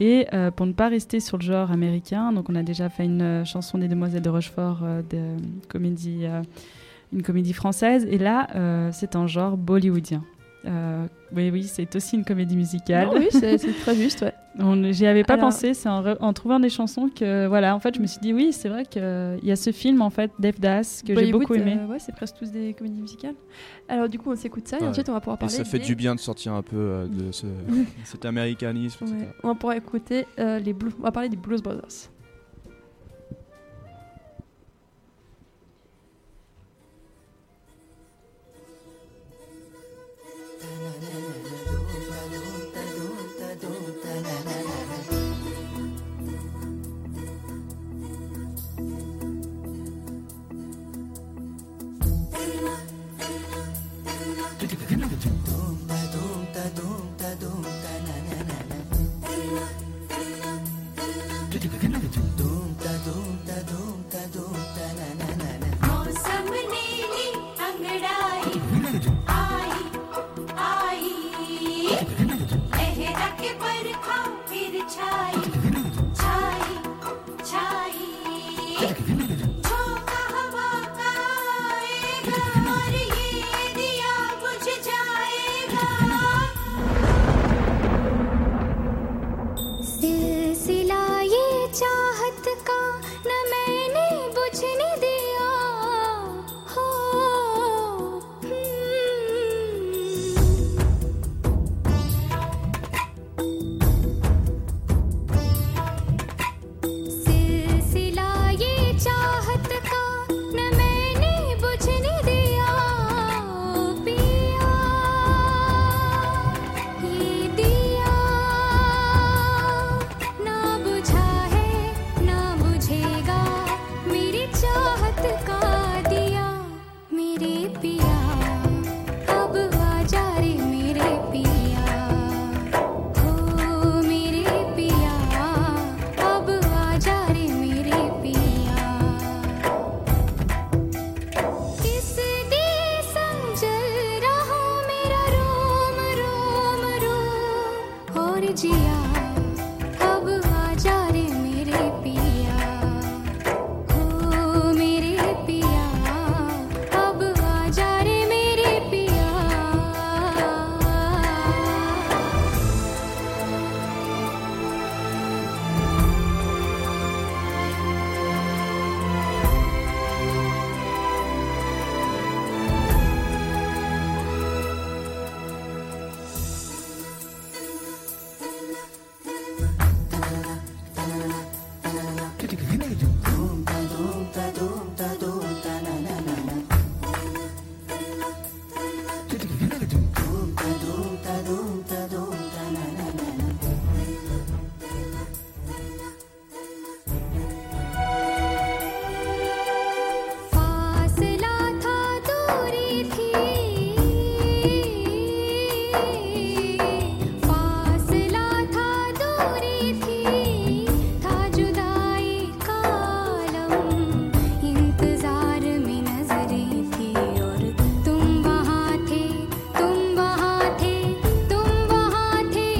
Et pour ne pas rester sur le genre américain, donc on a déjà fait une chanson des Demoiselles de Rochefort, une comédie française. Et là, c'est un genre bollywoodien. Euh, oui, oui, c'est aussi une comédie musicale. Non, oui, c'est très juste, ouais. On- J'y avais pas Alors- pensé, c'est en, trouvant des chansons que, voilà, en fait, je me suis dit, oui, c'est vrai qu'il y a ce film, en fait, Das, que j'ai beaucoup aimé. euh, ouais, c'est presque tous des comédies musicales. Alors, du coup, on s'écoute ça et Ouais. ensuite, on va pouvoir Et parler. ça fait des- du bien de sortir un peu euh, de ce, cet américanisme, etc. On va pouvoir écouter euh, les blues. On va parler des Blues Brothers. Tum, ba, tum, ta, tum.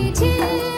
一起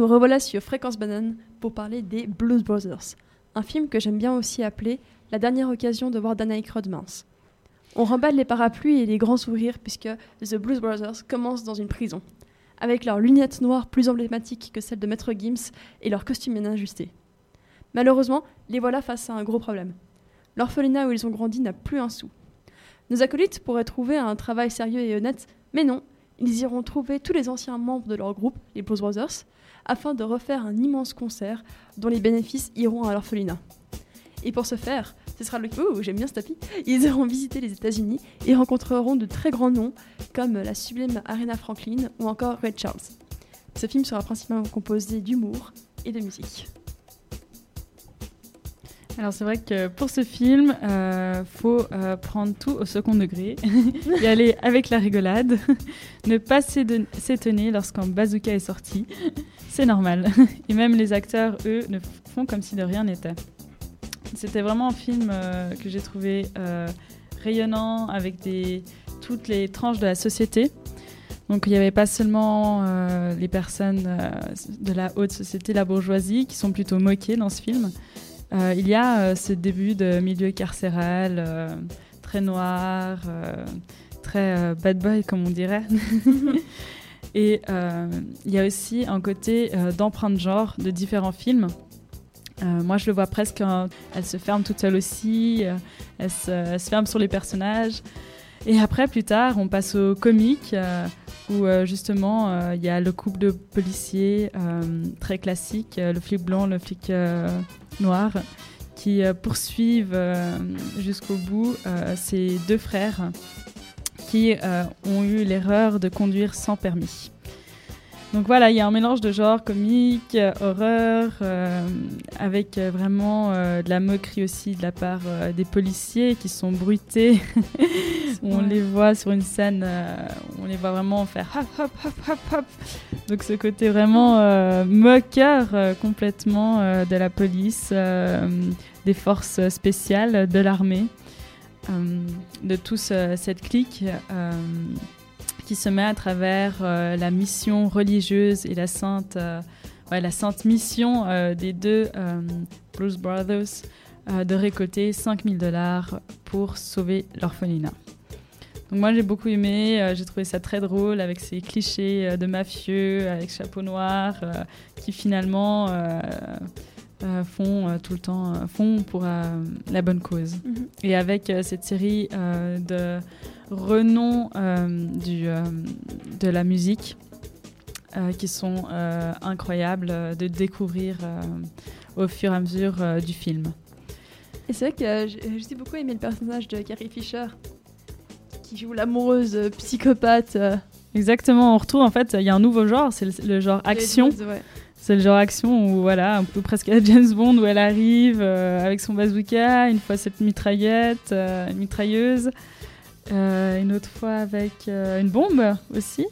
nous revoilà sur Fréquence Banane pour parler des Blues Brothers, un film que j'aime bien aussi appeler La dernière occasion de voir Dan Aykroyd. On remballe les parapluies et les grands sourires puisque The Blues Brothers commence dans une prison, avec leurs lunettes noires plus emblématiques que celles de Maître Gims et leur costume bien ajusté. Malheureusement, les voilà face à un gros problème. L'orphelinat où ils ont grandi n'a plus un sou. Nos acolytes pourraient trouver un travail sérieux et honnête, mais non, ils iront trouver tous les anciens membres de leur groupe, les Blues Brothers, afin de refaire un immense concert dont les bénéfices iront à l'orphelinat. Et pour ce faire, ce sera le. Oh, j'aime bien ce tapis. Ils iront visiter les États-Unis et rencontreront de très grands noms comme la sublime Aretha Franklin ou encore Ray Charles. Ce film sera principalement composé d'humour et de musique. Alors c'est vrai que pour ce film, euh, faut euh, prendre tout au second degré, y aller avec la rigolade, ne pas s'étonner lorsqu'un bazooka est sorti, c'est normal. Et même les acteurs, eux, ne font comme si de rien n'était. C'était vraiment un film euh, que j'ai trouvé rayonnant avec toutes les tranches de la société. Donc il n'y avait pas seulement les personnes de la haute société, la bourgeoisie, qui sont plutôt moquées dans ce film. Euh, il y a euh, ce début de milieu carcéral, euh, très noir, très bad boy comme on dirait. Et il y a aussi un côté d'empreinte genre de différents films. Moi, je le vois presque. en- elle se ferme toute seule aussi. elle, se, elle se ferme sur les personnages. Et après, plus tard, on passe au comique euh, où euh, justement euh, il y a le couple de policiers très classique, le flic blanc, le flic noir, qui poursuivent jusqu'au bout ces deux frères qui ont eu l'erreur de conduire sans permis. Donc voilà, il y a un mélange de genres comique, euh, horreur, euh, avec euh, vraiment euh, de la moquerie aussi de la part euh, des policiers qui sont bruités. on Ouais. les voit sur une scène, on les voit vraiment faire hop, hop, hop, hop, hop. Donc ce côté vraiment moqueur complètement de la police, des forces spéciales, de l'armée, de toute cette clique. Se met à travers euh, la mission religieuse et la sainte, euh, la sainte mission euh, des deux Blues Brothers de récolter 5000 dollars pour sauver l'orphelinat. Donc moi j'ai beaucoup aimé, j'ai trouvé ça très drôle avec ces clichés de mafieux avec chapeau noir qui finalement euh, font euh, tout le temps euh, font pour la bonne cause. Mhm. Et avec cette série de renom euh, du, de la musique qui sont incroyables de découvrir au fur et à mesure du film. Et c'est vrai que euh, j'ai beaucoup aimé le personnage de Carrie Fisher qui joue l'amoureuse psychopathe. Exactement, on retrouve en fait, il y a un nouveau genre, c'est le, le genre action. Ouais. C'est le genre action où voilà, un peu presque à James Bond où elle arrive euh, avec son bazooka, une fois cette mitraillette, euh, une mitrailleuse, euh, une autre fois avec une bombe aussi.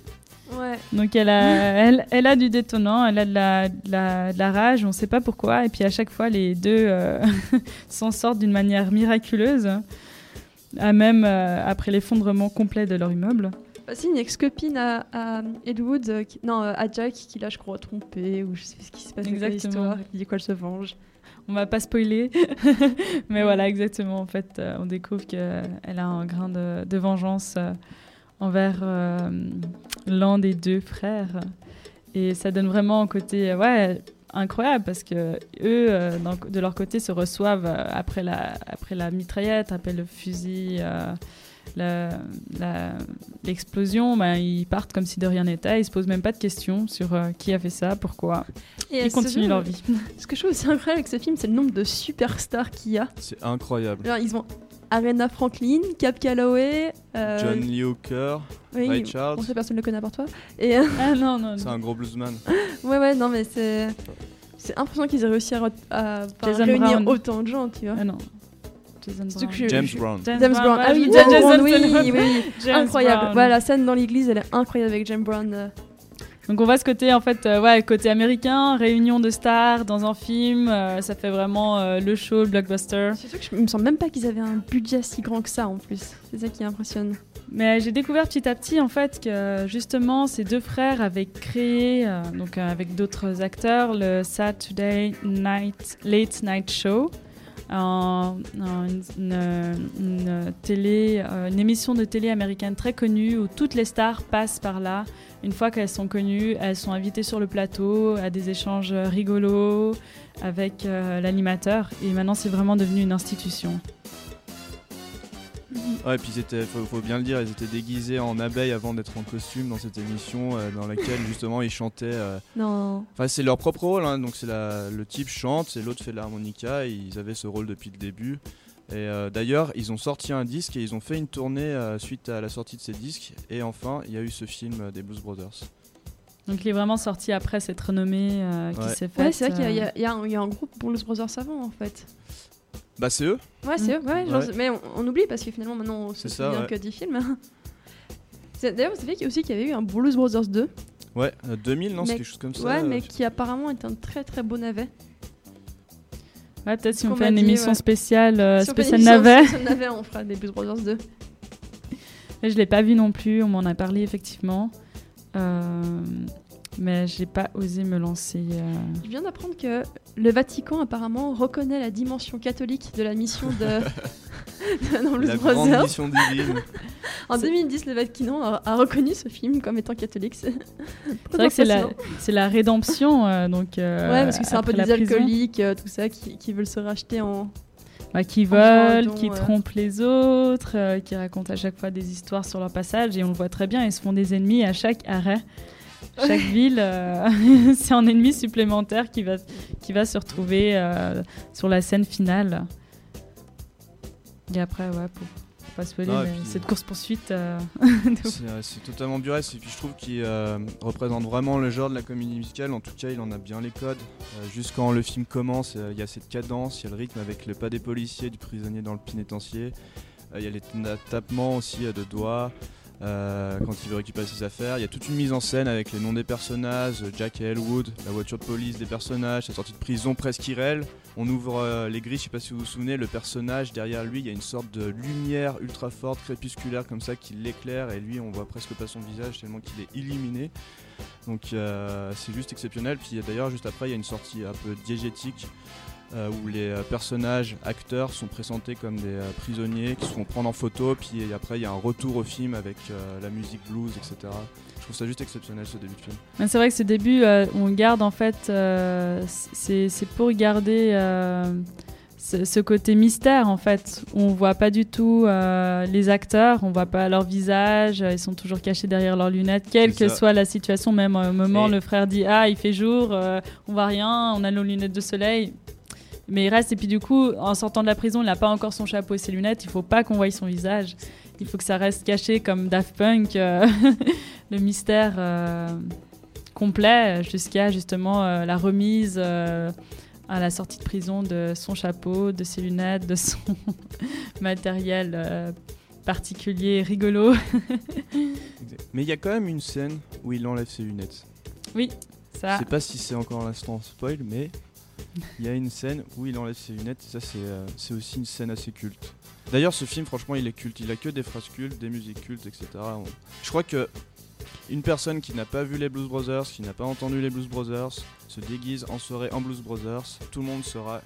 Ouais. Donc elle a, elle, elle a du détonnant, elle a de la, de la, de la rage, on ne sait pas pourquoi. Et puis à chaque fois, les deux s'en sortent d'une manière miraculeuse, à même après l'effondrement complet de leur immeuble. Bah, c'est une ex-copine à, à Ed Wood, euh, qui- non, euh, à Jack, qui l'a, je crois, trompé, ou je sais pas ce qui se passe Exactement. l'histoire, et qui dit quoi, elle se venge. On va pas spoiler, mais voilà, exactement. En fait, euh, on découvre qu'elle a un grain de, de vengeance envers l'un des deux frères. Et ça donne vraiment un côté ouais, incroyable parce que eux, euh, de leur côté, se reçoivent euh, après, la, après la mitraillette, après le fusil, euh, l'explosion. ben, ils partent comme si de rien n'était. Ils se posent même pas de questions sur euh, qui a fait ça, pourquoi. Et Ils continuent film- leur vie. Ce que je trouve aussi incroyable avec ce film, c'est le nombre de superstars qu'il y a. C'est incroyable. Alors, ils ont Aretha Franklin, Cap Calloway, euh, John Lee Hooker, oui, Ray Charles. Bon, ça, personne ne le connaît à part toi. Et, euh, Ah non, non, C'est un gros bluesman. ouais, ouais, non, mais c'est. C'est impressionnant qu'ils aient réussi à, réunir Brown. autant de gens, tu vois. Ah non. Jason Surtout Brown. que je- James Brown. James Brown. Ah oui, James Brown, oui, oui, oui. James Incroyable. Brown. Voilà, la scène dans l'église, elle est incroyable avec James Brown. euh. Donc on voit ce côté en fait, euh, ouais, côté américain, réunion de stars dans un film, euh, ça fait vraiment euh, le show, le blockbuster. C'est sûr que je, me semble même pas qu'ils avaient un budget si grand que ça en plus. C'est ça qui impressionne. Mais j'ai découvert petit à petit en fait que justement ces deux frères avaient créé, euh, donc euh, avec d'autres acteurs, le Saturday Night Late Night Show, un- un- une, une télé, euh, une émission de télé américaine très connue où toutes les stars passent par là. Une fois qu'elles sont connues, elles sont invitées sur le plateau à des échanges rigolos avec euh, l'animateur. Et maintenant, c'est vraiment devenu une institution. Ouais, puis ils étaient, faut, faut bien le dire, ils étaient déguisés en abeilles avant d'être en costume dans cette émission euh, dans laquelle justement ils chantaient. euh, Non. Enfin, c'est leur propre rôle, hein, donc c'est la- le type chante et l'autre fait l'harmonica. et Ils avaient ce rôle depuis le début. Et euh, d'ailleurs, ils ont sorti un disque et ils ont fait une tournée euh, suite à la sortie de ces disques. Et enfin, il y a eu ce film euh, des Blues Brothers. Donc il est vraiment sorti après cette renommée euh, qui Ouais. s'est faite. Ouais, c'est vrai qu'il a un- y a un groupe Blues Brothers avant en fait. Bah, c'est eux Ouais, c'est eux, ouais, genre, Ouais. mais on, on oublie parce que finalement maintenant on se souvient ouais. que du film. C'est- D'ailleurs, vous savez qu'il y a aussi qu'il y avait eu un Blues Brothers 2. Ouais, euh, 2000, non, c'est quelque chose comme ça. Ouais, euh, mais qui apparemment est un très très beau navet. Ouais, peut-être si on fait une dit, émission ouais. spéciale, euh, Si on fait spéciale une émission navet. spéciale navet, on fera des Blues Brothers 2. Mais je l'ai pas vu non plus, on m'en a parlé effectivement. Euh, mais j'ai pas osé me lancer. euh. Je viens d'apprendre que le Vatican apparemment reconnaît la dimension catholique de la mission de, de La grande mission divine. En 2010, le Vatican a, a reconnu ce film comme étant catholique. C'est C'est vrai que c'est la, c'est la rédemption, euh, donc. euh, ouais, parce que c'est un peu des alcooliques, euh, tout ça, qui, qui veulent se racheter en. Ouais, qui En volent, au qui trompent les autres, euh, qui racontent à chaque fois des histoires sur leur passage, et on le voit très bien, ils se font des ennemis à chaque arrêt. Chaque ville, euh, c'est un ennemi supplémentaire qui va, qui va se retrouver euh, sur la scène finale. Et après, ouais, pour, pour pas spoiler, Non, mais puis- cette course-poursuite. euh, C'est c'est totalement burlesque et puis je trouve qu'il euh, représente vraiment le genre de la comédie musicale. En tout cas, il en a bien les codes. Euh, juste quand le film commence, euh, il y a cette cadence, il y a le rythme avec le pas des policiers, du prisonnier dans le pénitencier. Euh, Il y a les ta- tapements aussi euh, de doigts euh, quand il veut récupérer ses affaires. Il y a toute une mise en scène avec les noms des personnages, Jack et Elwood, la voiture de police des personnages, sa sortie de prison presque irréelle. On ouvre euh, les grilles, je sais pas si vous vous souvenez, le personnage derrière lui, il y a une sorte de lumière ultra forte, crépusculaire comme ça qui l'éclaire et lui on voit presque pas son visage tellement qu'il est illuminé. Donc euh, c'est juste exceptionnel. Puis d'ailleurs juste après il y a une sortie un peu diégétique euh, où les euh, personnages, acteurs sont présentés comme des euh, prisonniers qui se font prendre en photo. Puis après il y a un retour au film avec euh, la musique blues, etc. Je trouve ça juste exceptionnel ce début de film. C'est vrai que ce début, on garde en fait, c'est pour garder ce, côté mystère en fait. On voit pas du tout euh, les acteurs, on voit pas leur visage, ils sont toujours cachés derrière leurs lunettes, quelle que soit la situation. Même un moment, Et- le frère dit ah il fait jour, euh, on voit rien, on a nos lunettes de soleil. Mais il reste et puis du coup, en sortant de la prison, il n'a pas encore son chapeau et ses lunettes. Il faut pas qu'on voie son visage. Il faut que ça reste caché comme Daft Punk, euh, le mystère euh, complet jusqu'à justement euh, la remise à la sortie de prison de son chapeau, de ses lunettes, de son matériel particulier, rigolo. Mais il y a quand même une scène où il enlève ses lunettes. oui, Je ça. sais pas si c'est encore l'instant spoil, mais il y a une scène où il enlève ses lunettes et ça c'est euh, aussi une scène assez culte. D'ailleurs ce film franchement il est culte, il a que des phrases cultes, des musiques cultes, etc. On- Je crois que une personne qui n'a pas vu les Blues Brothers, qui n'a pas entendu les Blues Brothers, se déguise en soirée en Blues Brothers, tout le monde saura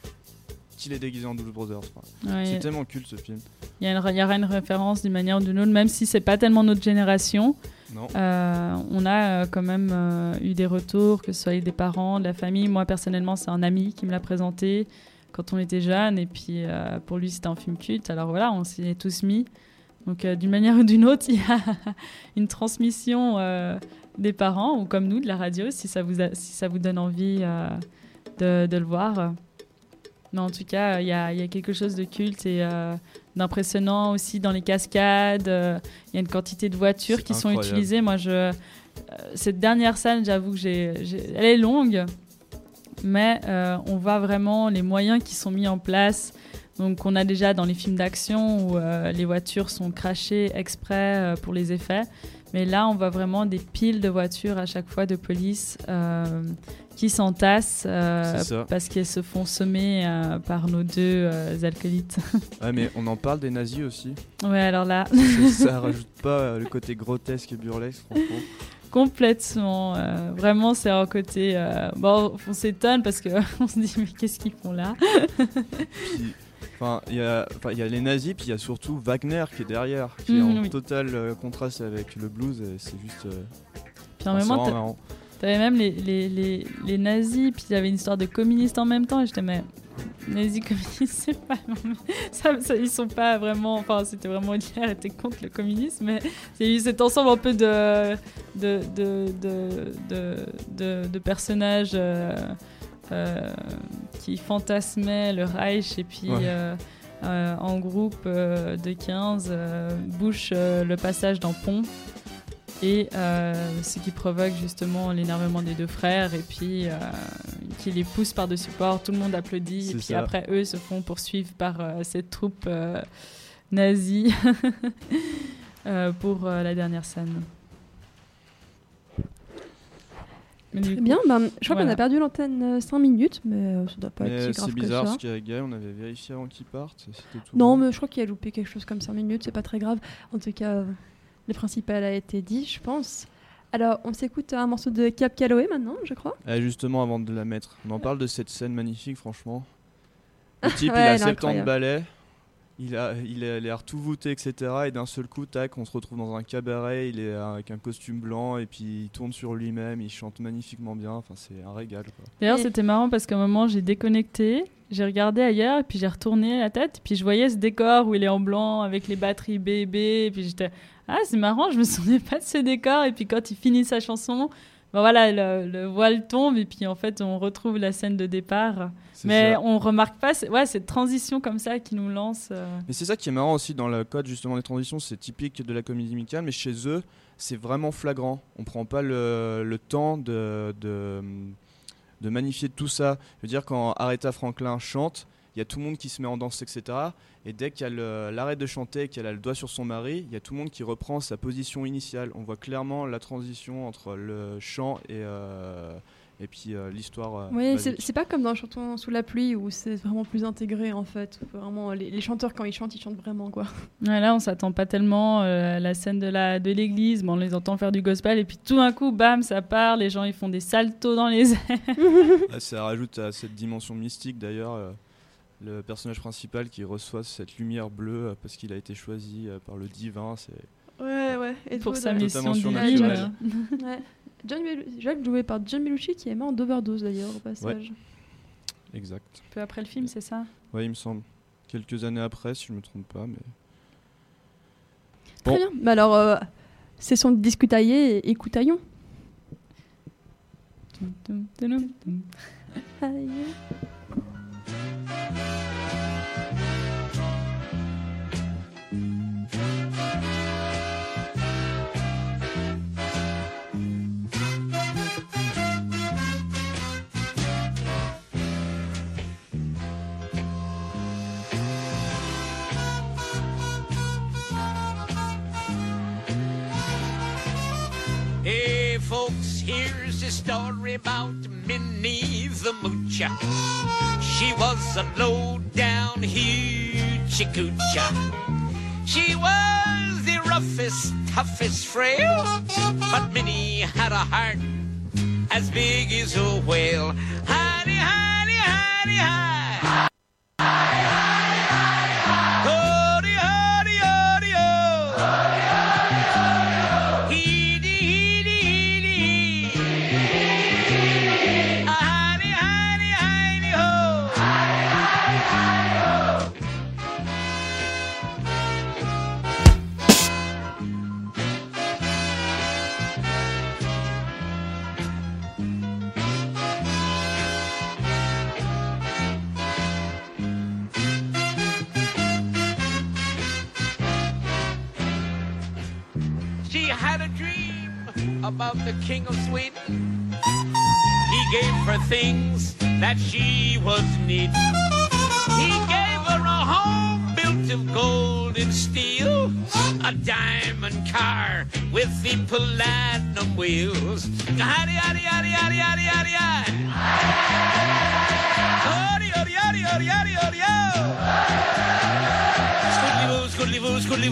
qu'il est déguisé en Blues Brothers. Ouais. C'est tellement culte ce film. Il y, y aura une référence d'une manière ou d'une autre, même si c'est pas tellement notre génération. Euh, on a euh, quand même euh, eu des retours, que ce soit des parents, de la famille. Moi, personnellement, c'est un ami qui me l'a présenté quand on était jeune. Et puis, pour lui, c'était un film culte. Alors voilà, on s'y est tous mis. Donc, d'une manière ou d'une autre, il y a une transmission des parents, ou comme nous, de la radio, si ça vous, si ça vous donne envie de le voir. Mais en tout cas, il y a, il y a quelque chose de culte et euh, d'impressionnant aussi dans les cascades. euh, Il y a une quantité de voitures qui sont utilisées. Moi, je, euh, cette dernière scène, j'avoue que j'ai, j'ai- elle est longue, mais euh, on voit vraiment les moyens qui sont mis en place. Donc, on a déjà dans les films d'action où euh, les voitures sont crachées exprès euh, pour les effets. Mais là, on voit vraiment des piles de voitures à chaque fois de police euh, qui s'entassent euh, parce qu'elles se font semer euh, par nos deux alcoolites. Ouais mais on en parle des nazis aussi. ouais, alors là, ça, ça rajoute pas le côté grotesque et burlesque franchement. complètement. euh, vraiment, c'est un côté. euh, bon, on s'étonne parce qu'on se dit, mais qu'est-ce qu'ils font là? Puis, Enfin, il y a, enfin, il y a les nazis, puis il y a surtout Wagner qui est derrière, qui est Mhm, en oui. total euh, contraste avec le blues. et C'est juste. euh, Puis en même temps, t'avais même les, les, les, les nazis, puis il y avait une histoire de communistes en même temps, et j'étais, mais nazis communistes, c'est pas. Ça, ça- ils sont pas vraiment. Enfin, c'était vraiment Hitler était contre le communisme, mais c'est eu cet ensemble un peu de. de. de. de. de, de- de personnages. euh, euh, qui fantasmaient le Reich et puis Ouais. euh, euh, en groupe de 15 euh, bouchent euh, le passage d'un pont et ce qui provoque justement l'énervement des deux frères et puis qui les pousse par-dessus bord, tout le monde applaudit et puis ça. après eux se font poursuivre par cette troupe nazie pour la dernière scène. Mais du Très bien, ben, je crois qu'on a perdu l'antenne 5 minutes, mais euh, ça doit pas Mais être si grave c'est que bizarre ça. parce qu'avec Gaël, on avait vérifié avant qu'il parte. tout. Non, bon. mais je crois qu'il a loupé quelque chose comme 5 minutes, c'est pas très grave. En tout cas, euh, le principal a été dit, je pense. Alors, on s'écoute un morceau de Cap Calloway maintenant, je crois. Ah, justement, avant de la mettre, on en parle de cette scène magnifique, franchement. Le type, Ouais, il a elle est 70 incroyable. balais, il a, il a l'air tout voûté, etc. Et d'un seul coup, tac, on se retrouve dans un cabaret, il est avec un costume blanc, et puis il tourne sur lui-même, il chante magnifiquement bien, enfin, c'est un régal. Quoi. D'ailleurs, Et- c'était marrant parce qu'à un moment, j'ai déconnecté, j'ai regardé ailleurs, et puis j'ai retourné la tête, puis je voyais ce décor où il est en blanc avec les batteries B&B, et puis j'étais ah c'est marrant, je me souvenais pas de ce décor, et puis quand il finit sa chanson, ben voilà, le, le voile tombe, et puis en fait on retrouve la scène de départ, mais ça. on remarque pas, ouais, cette transition comme ça qui nous lance. euh, Mais c'est ça qui est marrant aussi dans le code justement des transitions, c'est typique de la comédie musicale, mais chez eux, c'est vraiment flagrant. On prend pas le, le temps de, de, de magnifier tout ça. Je veux dire, quand Aretha Franklin chante, il y a tout le monde qui se met en danse, etc. Et dès qu'elle euh, elle arrête de chanter et qu'elle a le doigt sur son mari, il y a tout le monde qui reprend sa position initiale. On voit clairement la transition entre le chant et, euh, et puis euh, l'histoire. euh, Oui, c'est pas comme dans Chantons sous la pluie où c'est vraiment plus intégré en fait. Vraiment, les, les chanteurs, quand ils chantent, ils chantent vraiment quoi. Ouais, là, on s'attend pas tellement euh, à la scène de la de l'église, bon, on les entend faire du gospel, et puis tout d'un coup, bam, ça part, les gens ils font des saltos dans les airs. Ah, ça rajoute à cette dimension mystique d'ailleurs euh, le personnage principal qui reçoit cette lumière bleue euh, parce qu'il a été choisi euh, par le divin. C'est Ouais, ouais. Et pour sa ouais. mission divine. Ouais. John Jacques joué par John Belushi qui est mort d'overdose d'ailleurs au passage. exact. Peu après le film, c'est ça? Ouais, il me semble. Quelques années après, si je me trompe pas, mais Très bien. Bah alors, euh, c'est son discutaillé et écoutaillon. Folks, here's a story about Minnie the Moocher. She was a low-down hoochie coocher. She was the roughest, toughest frail, but Minnie had a heart as big as a whale. Honey, honey, honey, hi. About the king of Sweden. He gave her things that she was needing. He gave her a home built of gold and steel, a diamond car with the platinum wheels. Howdy, howdy, howdy, howdy, howdy, howdy, howdy. Howdy, howdy, howdy, howdy, howdy, howdy, ho. Scoodly boo, scoodly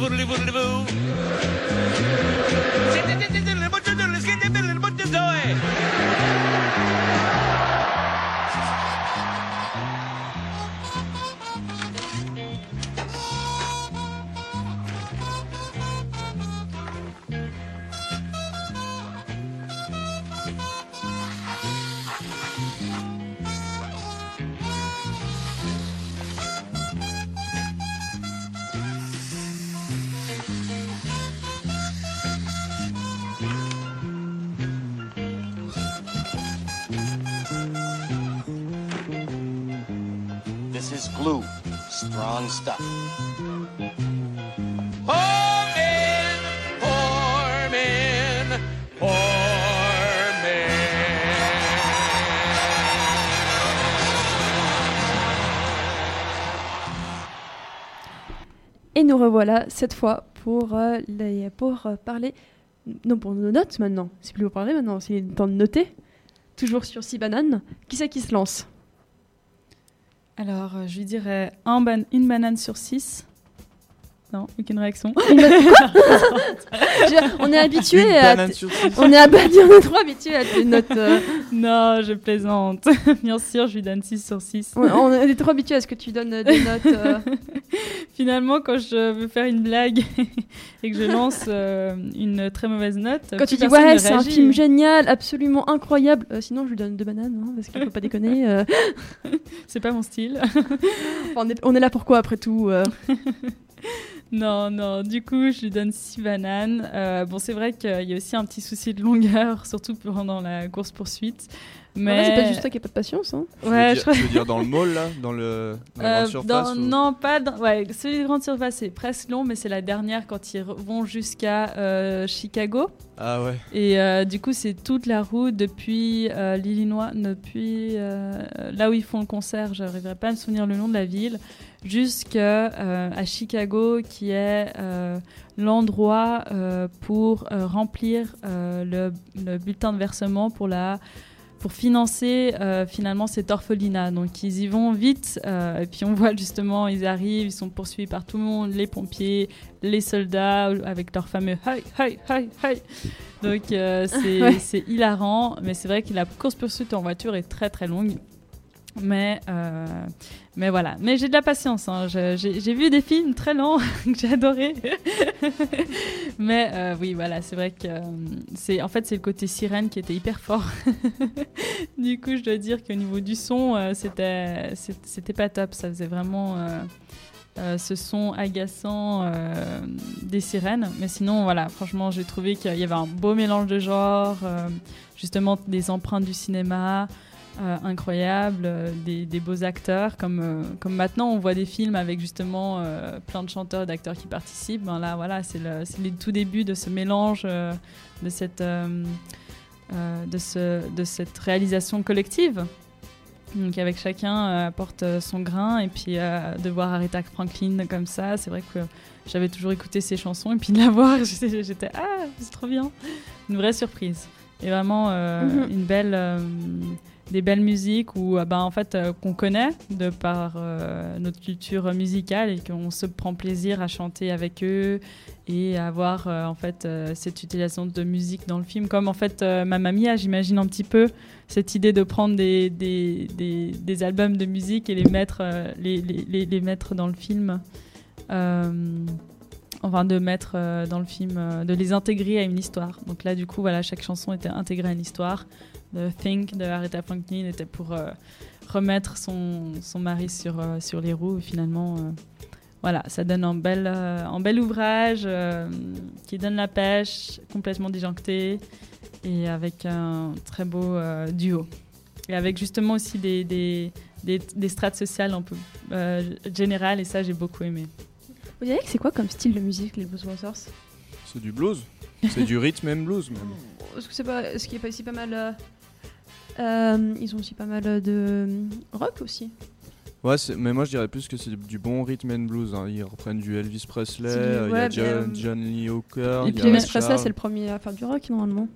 revoilà cette fois pour, euh, pour euh, parler. Non, pour nos notes maintenant. C'est plus pour parler maintenant, c'est le temps de noter. Toujours sur 6 bananes. Qui c'est qui se lance? Alors, euh, je lui dirais un ban- une banane sur six. Non, aucune réaction. On est habitué à. On est habitué, on est trop habitué à tes notes. euh, non, je plaisante. Bien sûr, je lui donne 6 sur 6. on, on est trop habitué à ce que tu donnes euh, des notes. euh, Finalement, quand je veux faire une blague et que je lance euh, une très mauvaise note, Quand tu dis ouais, ne c'est un film génial, absolument incroyable, euh, sinon je lui donne deux bananes, hein, parce qu'il faut pas déconner. euh. C'est pas mon style. Enfin, on, est, on est là pourquoi après tout euh. Non, non, du coup, je lui donne 6 bananes. Euh, bon, c'est vrai qu'il y a aussi un petit souci de longueur, surtout pendant la course-poursuite. Mais Ouais, c'est pas juste toi qui a pas de patience. Hein. Tu veux Ouais, dire- je crois- Tu veux dire dans le mall, là Dans, le, dans la Euh, grande surface dans- ou- Non, pas dans. Ouais, celui de grande surface, c'est presque long, mais c'est la dernière quand ils vont jusqu'à euh, Chicago. Ah ouais. Et euh, du coup, c'est toute la route depuis euh, l'Illinois, depuis euh, là où ils font le concert, je n'arriverai pas à me souvenir le nom de la ville, jusqu'à euh, Chicago, qui est euh, l'endroit euh, pour euh, remplir le, le bulletin de versement pour la pour financer finalement cet orphelinat. Donc ils y vont vite, et puis on voit justement, ils arrivent, ils sont poursuivis par tout le monde, les pompiers, les soldats, avec leur fameux hey, hey, hey, hey. Donc c'est hilarant, mais c'est vrai que la course-poursuite en voiture est très très longue. Mais, euh, mais voilà. Mais j'ai de la patience. hein. J'ai vu des films très lents que j'ai adoré. mais euh, oui, voilà, c'est vrai que euh, c'est en fait c'est le côté sirène qui était hyper fort. du coup, je dois dire qu'au niveau du son, c'était pas top. Ça faisait vraiment ce son agaçant des sirènes. Mais sinon, voilà, franchement, j'ai trouvé qu'il y avait un beau mélange de genres, justement des empreintes du cinéma. Euh, incroyables, euh, des, des beaux acteurs, comme, euh, comme maintenant on voit des films avec justement plein de chanteurs et d'acteurs qui participent. Ben là, voilà, c'est le, c'est le tout début de ce mélange, de, cette, de, ce, de cette réalisation collective. Donc avec chacun apporte son grain et puis de voir Aretha Franklin comme ça, c'est vrai que j'avais toujours écouté ses chansons et puis de la voir, j'étais ah c'est trop bien, une vraie surprise et vraiment Mhm. une belle, des belles musiques où euh, ben en fait euh, qu'on connaît de par euh, notre culture musicale et qu'on se prend plaisir à chanter avec eux et à avoir en fait cette utilisation de musique dans le film comme en fait Mamma Mia j'imagine un petit peu cette idée de prendre des, des, des, albums de musique et les mettre, les, les, les, mettre dans le film. Enfin, de mettre dans le film, de les intégrer à une histoire. Donc là, du coup, voilà, chaque chanson était intégrée à une histoire. The Think de Aretha Franklin était pour euh, remettre son, son mari sur, euh, sur les roues. Et finalement, euh, voilà, ça donne un bel, euh, un bel ouvrage euh, qui donne la pêche, complètement disjoncté et avec un très beau euh, duo. Et avec justement aussi des, des, des, des strates sociales un peu euh, générales, et ça j'ai beaucoup aimé. Vous dirais que c'est quoi comme style de musique, les Blues Brothers? C'est du blues. C'est du rhythm and blues, même. Est-ce que c'est pas, pas aussi pas mal Ils ont aussi pas mal de euh, rock aussi. Ouais, mais moi je dirais plus que c'est du bon rhythm and blues. hein. Ils reprennent du Elvis Presley, euh, il y a mais, John, euh, John Lee Hooker. Et puis Elvis Presley, c'est le premier à faire du rock normalement.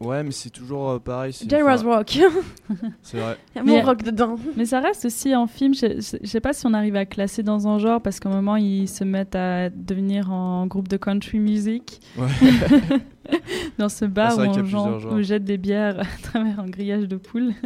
Ouais, mais c'est toujours euh, pareil. enfin, Rock. C'est vrai. Il y a mon rock dedans. Mais ça reste aussi en film, je, je, je sais pas si on arrive à classer dans un genre, parce qu'à un moment ils se mettent à devenir en groupe de country music. Ouais. dans ce Ah, bar où on, genre- où on jette des bières à travers un grillage de poules.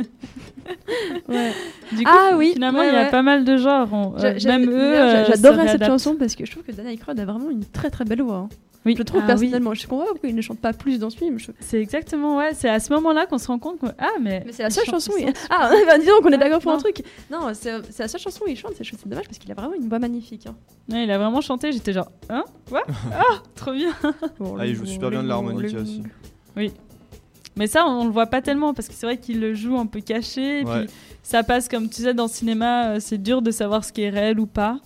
Ouais. Du coup, ah oui, finalement ouais, il y a ouais. pas mal de genres. On- euh, même eux, euh, j'adorais cette chanson parce que je trouve que Dan Aykroyd a vraiment une très très belle voix. hein. Oui. Je trouve Ah personnellement. Je comprends pas pourquoi il ne chante pas plus dans ce film. Je- C'est exactement, ouais. C'est à ce moment-là qu'on se rend compte que. Ah, mais. Mais c'est la seule chanson. il où il- chante Ah, bah, disons qu'on est d'accord pour un Non. truc. Non, c'est c'est la seule chanson où il chante. C'est c'est dommage parce qu'il a vraiment une voix magnifique. hein. Ouais, il a vraiment chanté, j'étais genre. Hein Quoi? Ah Trop bien Ah, il joue super bien de l'harmonica aussi. Oui. Mais ça, on le voit pas tellement parce que c'est vrai qu'il le joue un peu caché. Et Ouais. puis ça passe comme tu sais dans le cinéma, euh, c'est dur de savoir ce qui est réel ou pas.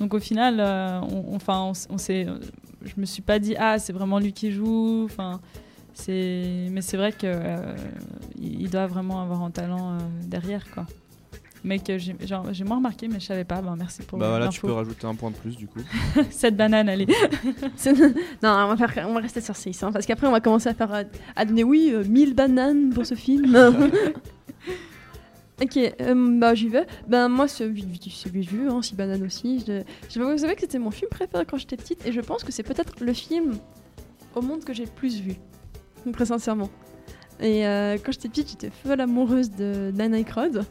Donc au final, euh, on, enfin, on, s- on s'est, euh, je me suis pas dit ah c'est vraiment lui qui joue. Enfin, c'est, mais c'est vrai que euh, il doit vraiment avoir un talent euh, derrière quoi. Mais que j'ai, moins remarqué, mais je savais pas. Ben, merci pour Bah voilà, tu peux rajouter un point de plus du coup. Cette banane, allez. Non, on va, faire- on va rester sur 6, parce qu'après on va commencer à faire à, à donner oui, euh, 1000 bananes pour ce film. ok, euh, bah j'y vais. Ben moi c'est vite vite c'est vite vu, hein, 6 bananes aussi. Je, je vous savez que c'était mon film préféré quand j'étais petite et je pense que c'est peut-être le film au monde que j'ai le plus vu, très sincèrement. Et euh, quand j'étais petite, j'étais folle amoureuse de Dan Aykroyd.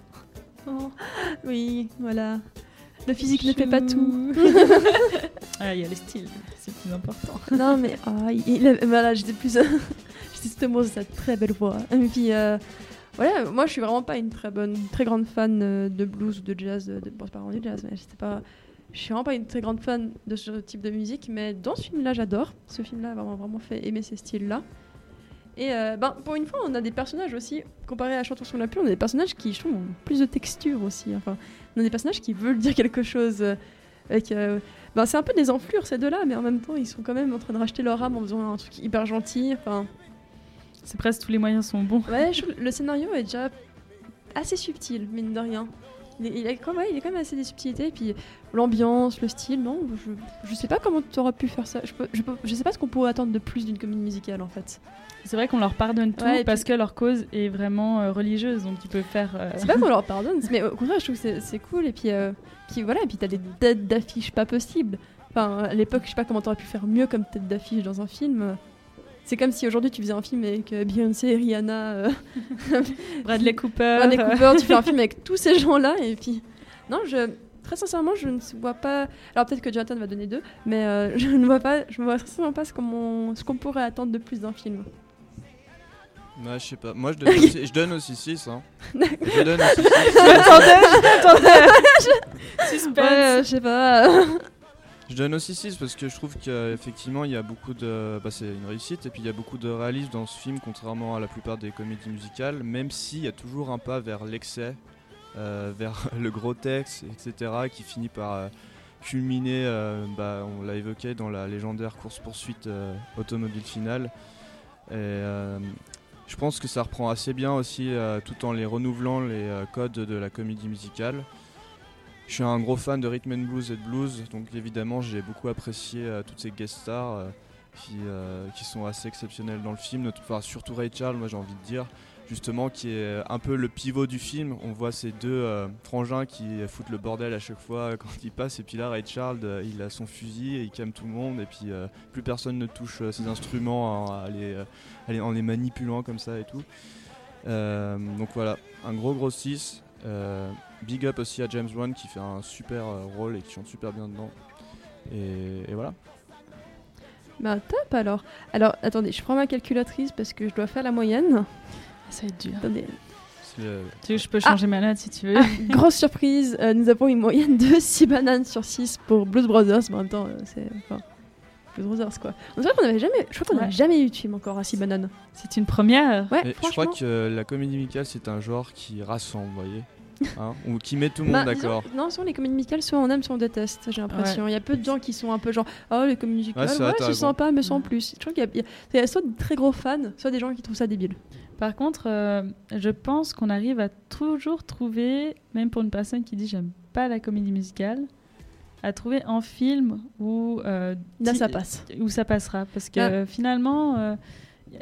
Oh, oui, voilà. Le physique ne fait pas tout. Ah, il y a les styles, c'est plus important. non mais il, il- voilà j'étais plus j'étais amoureuse de sa très belle voix et puis euh, voilà moi je suis vraiment pas une très bonne très grande fan euh, de blues ou de jazz de, bon pas vraiment du jazz mais c'était pas je suis vraiment pas une très grande fan de ce type de musique mais dans ce film là j'adore ce film là a vraiment vraiment fait aimer ces styles là et euh, ben, pour une fois, on a des personnages aussi, comparé à Chantons sur la pluie, on a des personnages qui, je trouve, ont plus de texture aussi. Enfin, on a des personnages qui veulent dire quelque chose. euh, avec, euh, ben, c'est un peu des enflures ces deux-là, mais en même temps, ils sont quand même en train de racheter leur âme en faisant un truc hyper gentil. Enfin, C'est presque tous les moyens sont bons. ouais, je le scénario est déjà assez subtil, mine de rien. Il est, il est quand, même, il est quand même assez des subtilités, et puis l'ambiance, le style, non, je, je sais pas comment tu aurais pu faire ça. Je, peux, je, peux- je sais pas ce qu'on pourrait attendre de plus d'une comédie musicale en fait. C'est vrai qu'on leur pardonne tout Ouais, parce que leur cause est vraiment euh, religieuse, donc ils peuvent faire. euh, C'est pas qu'on leur pardonne, mais au contraire, je trouve que c'est- cool. Et puis, euh, puis voilà, et puis t'as des têtes d'affiche pas possibles. Enfin, à l'époque, je sais pas comment t'aurais pu faire mieux comme tête d'affiche dans un film. C'est comme si aujourd'hui tu faisais un film avec euh, Beyoncé, Rihanna, euh, Bradley Cooper. Bradley Cooper, tu fais un film avec tous ces gens-là. Et puis, non, je. Très sincèrement, je ne vois pas. Alors peut-être que Jonathan va donner deux, mais euh, je ne vois pas. Je ne vois sincèrement pas ce qu'on ce qu'on pourrait attendre de plus d'un film. Ouais, je sais pas. Moi, je donne aussi, je donne aussi 6. Hein. Je donne aussi 6. J'attendais, j'attendais. Suspense. Ouais, je sais pas. Je donne aussi 6 parce que je trouve qu'effectivement il y a beaucoup de. Bah, c'est une réussite et puis il y a beaucoup de réalisme dans ce film, contrairement à la plupart des comédies musicales, même s'il y a toujours un pas vers l'excès, euh, vers le grotesque, etc., qui finit par euh, culminer, euh, bah, on l'a évoqué, dans la légendaire course-poursuite automobile finale. Et, je pense que ça reprend assez bien aussi, tout en les renouvelant les codes de la comédie musicale. Je suis un gros fan de rhythm and blues et de blues, donc évidemment j'ai beaucoup apprécié euh, toutes ces guest stars euh, qui, euh, qui sont assez exceptionnelles dans le film, enfin, surtout Ray Charles, moi j'ai envie de dire, justement qui est un peu le pivot du film. On voit ces deux frangins qui foutent le bordel à chaque fois quand ils passent, et puis là Ray Charles il a son fusil et il calme tout le monde, et puis plus personne ne touche ses instruments en, en les manipulant comme ça et tout. Donc voilà, un gros gros 6. Big up aussi à James Wan qui fait un super euh, rôle et qui chante super bien dedans. Et, et voilà. Bah top alors. Alors attendez, je prends ma calculatrice parce que je dois faire la moyenne. Ça va être dur. Attendez. Euh, Tu veux, je peux changer ma note si tu veux. Ah, grosse surprise, euh, nous avons une moyenne de 6 bananes sur 6 pour Blues Brothers, mais en même temps, euh, c'est. Enfin, Blues Brothers quoi. On qu'on avait jamais. Je crois qu'on Ouais. n'a jamais eu de film encore à 6 bananes. C'est une première. Ouais, et je franchement. crois que euh, la comédie musicale c'est un genre qui rassemble, vous voyez Hein, Ou qui met tout le monde Bah, disons- d'accord. Non, souvent les comédies musicales, soit on aime, soit on déteste, j'ai l'impression. Il y a peu de gens qui sont un peu genre, oh les comédies musicales, Ouais, ouais, c'est sympa, mais sans plus. Je trouve qu'il y y a- il y a soit de très gros fans, soit des gens qui trouvent ça débile. Par contre, euh, je pense qu'on arrive à toujours trouver, même pour une personne qui dit j'aime pas la comédie musicale, à trouver un film où euh, Là, ça passe. où ça passera, parce que Ah. finalement, euh,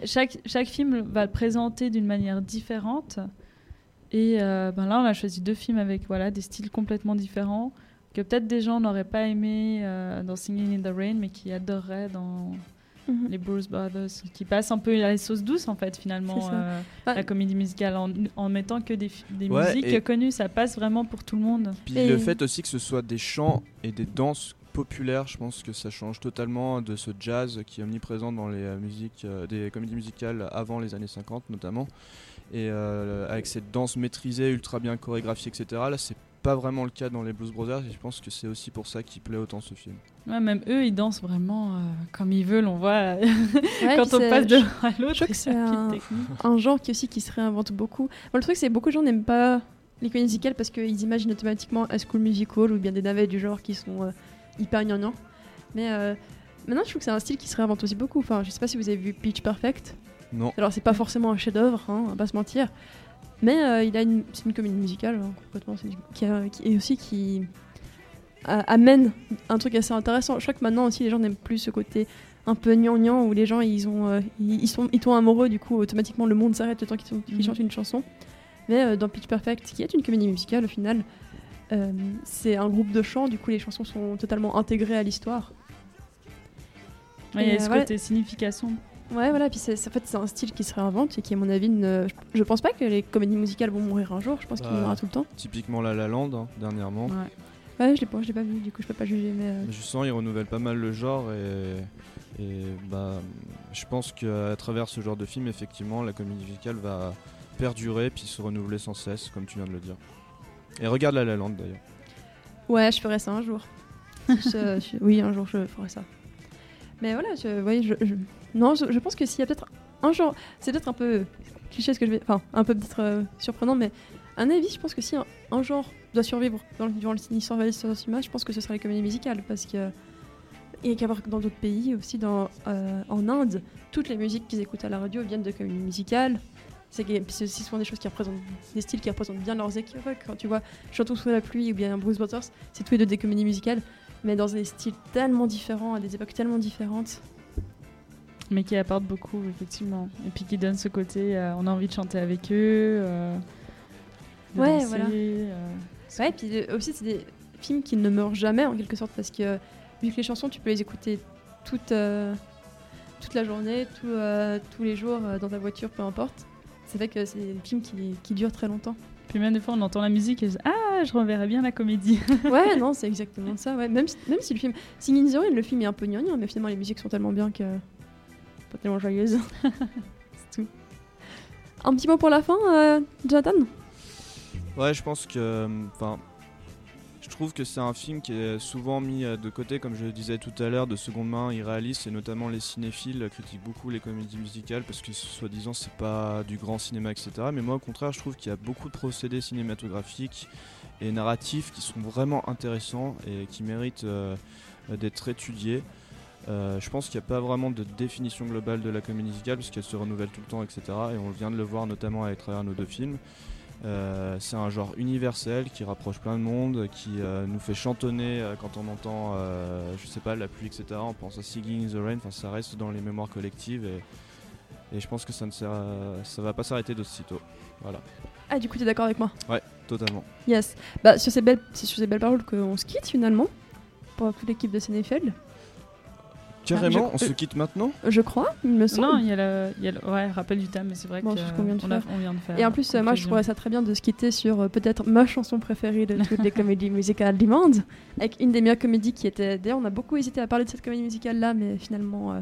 chaque chaque film va le présenter d'une manière différente. Et euh, ben là, on a choisi deux films avec voilà des styles complètement différents que peut-être des gens n'auraient pas aimé euh, dans Singing in the Rain, mais qui adoreraient dans Mhm. les Bruce Brothers, qui passent un peu à la sauce douce en fait finalement euh, Ouais. la comédie musicale en, en mettant que des, fi- des Ouais, musiques et- connues, ça passe vraiment pour tout le monde. Puis Et- le fait aussi que ce soit des chants et des danses populaires, je pense que ça change totalement de ce jazz qui est omniprésent dans les musiques, euh, des comédies musicales avant les années 50 notamment. Et euh, avec cette danse maîtrisée, ultra bien chorégraphiée, etc. Là, c'est pas vraiment le cas dans les Blues Brothers et je pense que c'est aussi pour ça qu'il plaît autant ce film. Ouais, même eux, ils dansent vraiment euh, comme ils veulent. On voit Ouais, quand on passe de l'un à Je l'autre. crois que et c'est un, un genre qui aussi qui se réinvente beaucoup. Bon, le truc, c'est que beaucoup de gens n'aiment pas les comédies musicales parce qu'ils imaginent automatiquement High School Musical ou bien des navets du genre qui sont euh, hyper gnangnang. Mais euh, maintenant, je trouve que c'est un style qui se réinvente aussi beaucoup. Enfin, je sais pas si vous avez vu Pitch Perfect. Non. Alors, c'est pas forcément un chef-d'œuvre, hein, on va pas se mentir. Mais euh, il a une, c'est une comédie musicale, hein, complètement. c'est- Qui, a- qui- et aussi qui a- amène un truc assez intéressant. Je crois que maintenant aussi, les gens n'aiment plus ce côté un peu gnangnan où les gens ils ont euh, ils, ils sont ils tombent amoureux du coup automatiquement le monde s'arrête le temps qu'ils sont- qu'ils Mhm. chantent une chanson mais euh, dans Pitch Perfect qui est une comédie musicale au final euh, c'est un groupe de chants du coup les chansons sont totalement intégrées à l'histoire Ouais, il y Et, a ce euh, côté signification. Ouais voilà puis c'est en fait c'est un style qui se réinvente et qui à mon avis ne, je, pense pas que les comédies musicales vont mourir un jour je pense qu'il y en aura tout le temps Typiquement La La Land, hein, dernièrement. Ouais. ouais je l'ai pas je l'ai pas vu du coup je peux pas juger mais euh, Mais je sens ils renouvellent pas mal le genre et, et bah, je pense qu'à travers ce genre de film, effectivement, la comédie musicale va perdurer puis se renouveler sans cesse, comme tu viens de le dire. Et regarde La La Land d'ailleurs. Ouais, je ferai ça un jour. Je- je- oui, un jour je ferai ça. Mais voilà, je, je, je- non, je, pense que s'il y a peut-être un jour, c'est peut-être un peu cliché ce que je vais, enfin un peu peut-être euh, surprenant, mais un avis, je pense que si un, genre doit survivre dans, le- durant de cinéma, je pense que ce sera les comédies musicales, parce que et qu'à voir dans d'autres pays aussi, euh, en Inde, toutes les musiques qu'ils écoutent à la radio viennent de comédies musicales. C'est aussi souvent des choses qui représentent des styles qui représentent bien leurs équipes. Quand tu vois Chantons sous la pluie ou bien Bruce Brothers, c'est tous les deux des comédies musicales, mais dans des styles tellement différents, à des époques tellement différentes. Mais qui apporte beaucoup, effectivement. Et puis qui donne ce côté, euh, on a envie de chanter avec eux. euh, de Ouais, danser, voilà. euh, Ouais, et puis aussi, c'est des films qui ne meurent jamais en quelque sorte, parce que vu que les chansons, tu peux les écouter toute, toute la journée, tout, tous les jours, dans ta voiture, peu importe. C'est vrai que c'est des films qui, qui durent très longtemps. Puis même des fois, on entend la musique et je dis, ah, je reverrai bien la comédie. ouais, non, c'est exactement ça. Ouais. Même, si, même si le film. Singing in the Rain, le film est un peu gnangnan, mais finalement, les musiques sont tellement bien que. Pas tellement joyeuses. c'est tout. Un petit mot pour la fin, euh, Jonathan? Ouais, je pense que. Enfin. Je trouve que c'est un film qui est souvent mis euh, de côté, comme je le disais tout à l'heure, de seconde main, irréaliste, et notamment les cinéphiles critiquent beaucoup les comédies musicales parce que soi-disant c'est pas du grand cinéma, etc. Mais moi au contraire, je trouve qu'il y a beaucoup de procédés cinématographiques et narratifs qui sont vraiment intéressants et qui méritent euh, d'être étudiés. Euh, je pense qu'il n'y a pas vraiment de définition globale de la comédie musicale parce qu'elle se renouvelle tout le temps, etc. Et on vient de le voir notamment à travers nos deux films. Euh, c'est un genre universel qui rapproche plein de monde, qui euh, nous fait chantonner euh, quand on entend, je sais pas, la pluie, etc. On pense à Singing in the Rain, enfin ça reste dans les mémoires collectives et, et je pense que ça ne sert à- ça va pas s'arrêter d'aussitôt. Voilà. Ah, du coup, t'es d'accord avec moi? Ouais, totalement. Yes. Bah, sur ces belles, c'est sur ces belles paroles qu'on se quitte finalement. Pour toute l'équipe de Sénéfeld. Carrément, je- on se quitte maintenant? Je crois, il me semble. Non, il y a le, il y a le- ouais, rappel du thème, mais c'est vrai Bon, que c'est ce qu'on vient de on, a- faire. on vient de faire. Et en plus, euh, moi, je trouverais ça très bien de se quitter sur euh, peut-être ma chanson préférée de toutes les comédies musicales du monde, avec une des meilleures comédies qui était. D'ailleurs, on a beaucoup hésité à parler de cette comédie musicale-là, mais finalement, euh,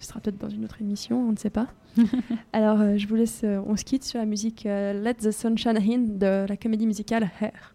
ce sera peut-être dans une autre émission, on ne sait pas. Alors, euh, je vous laisse, euh, on se quitte sur la musique euh, Let the Sunshine In de la comédie musicale Hair.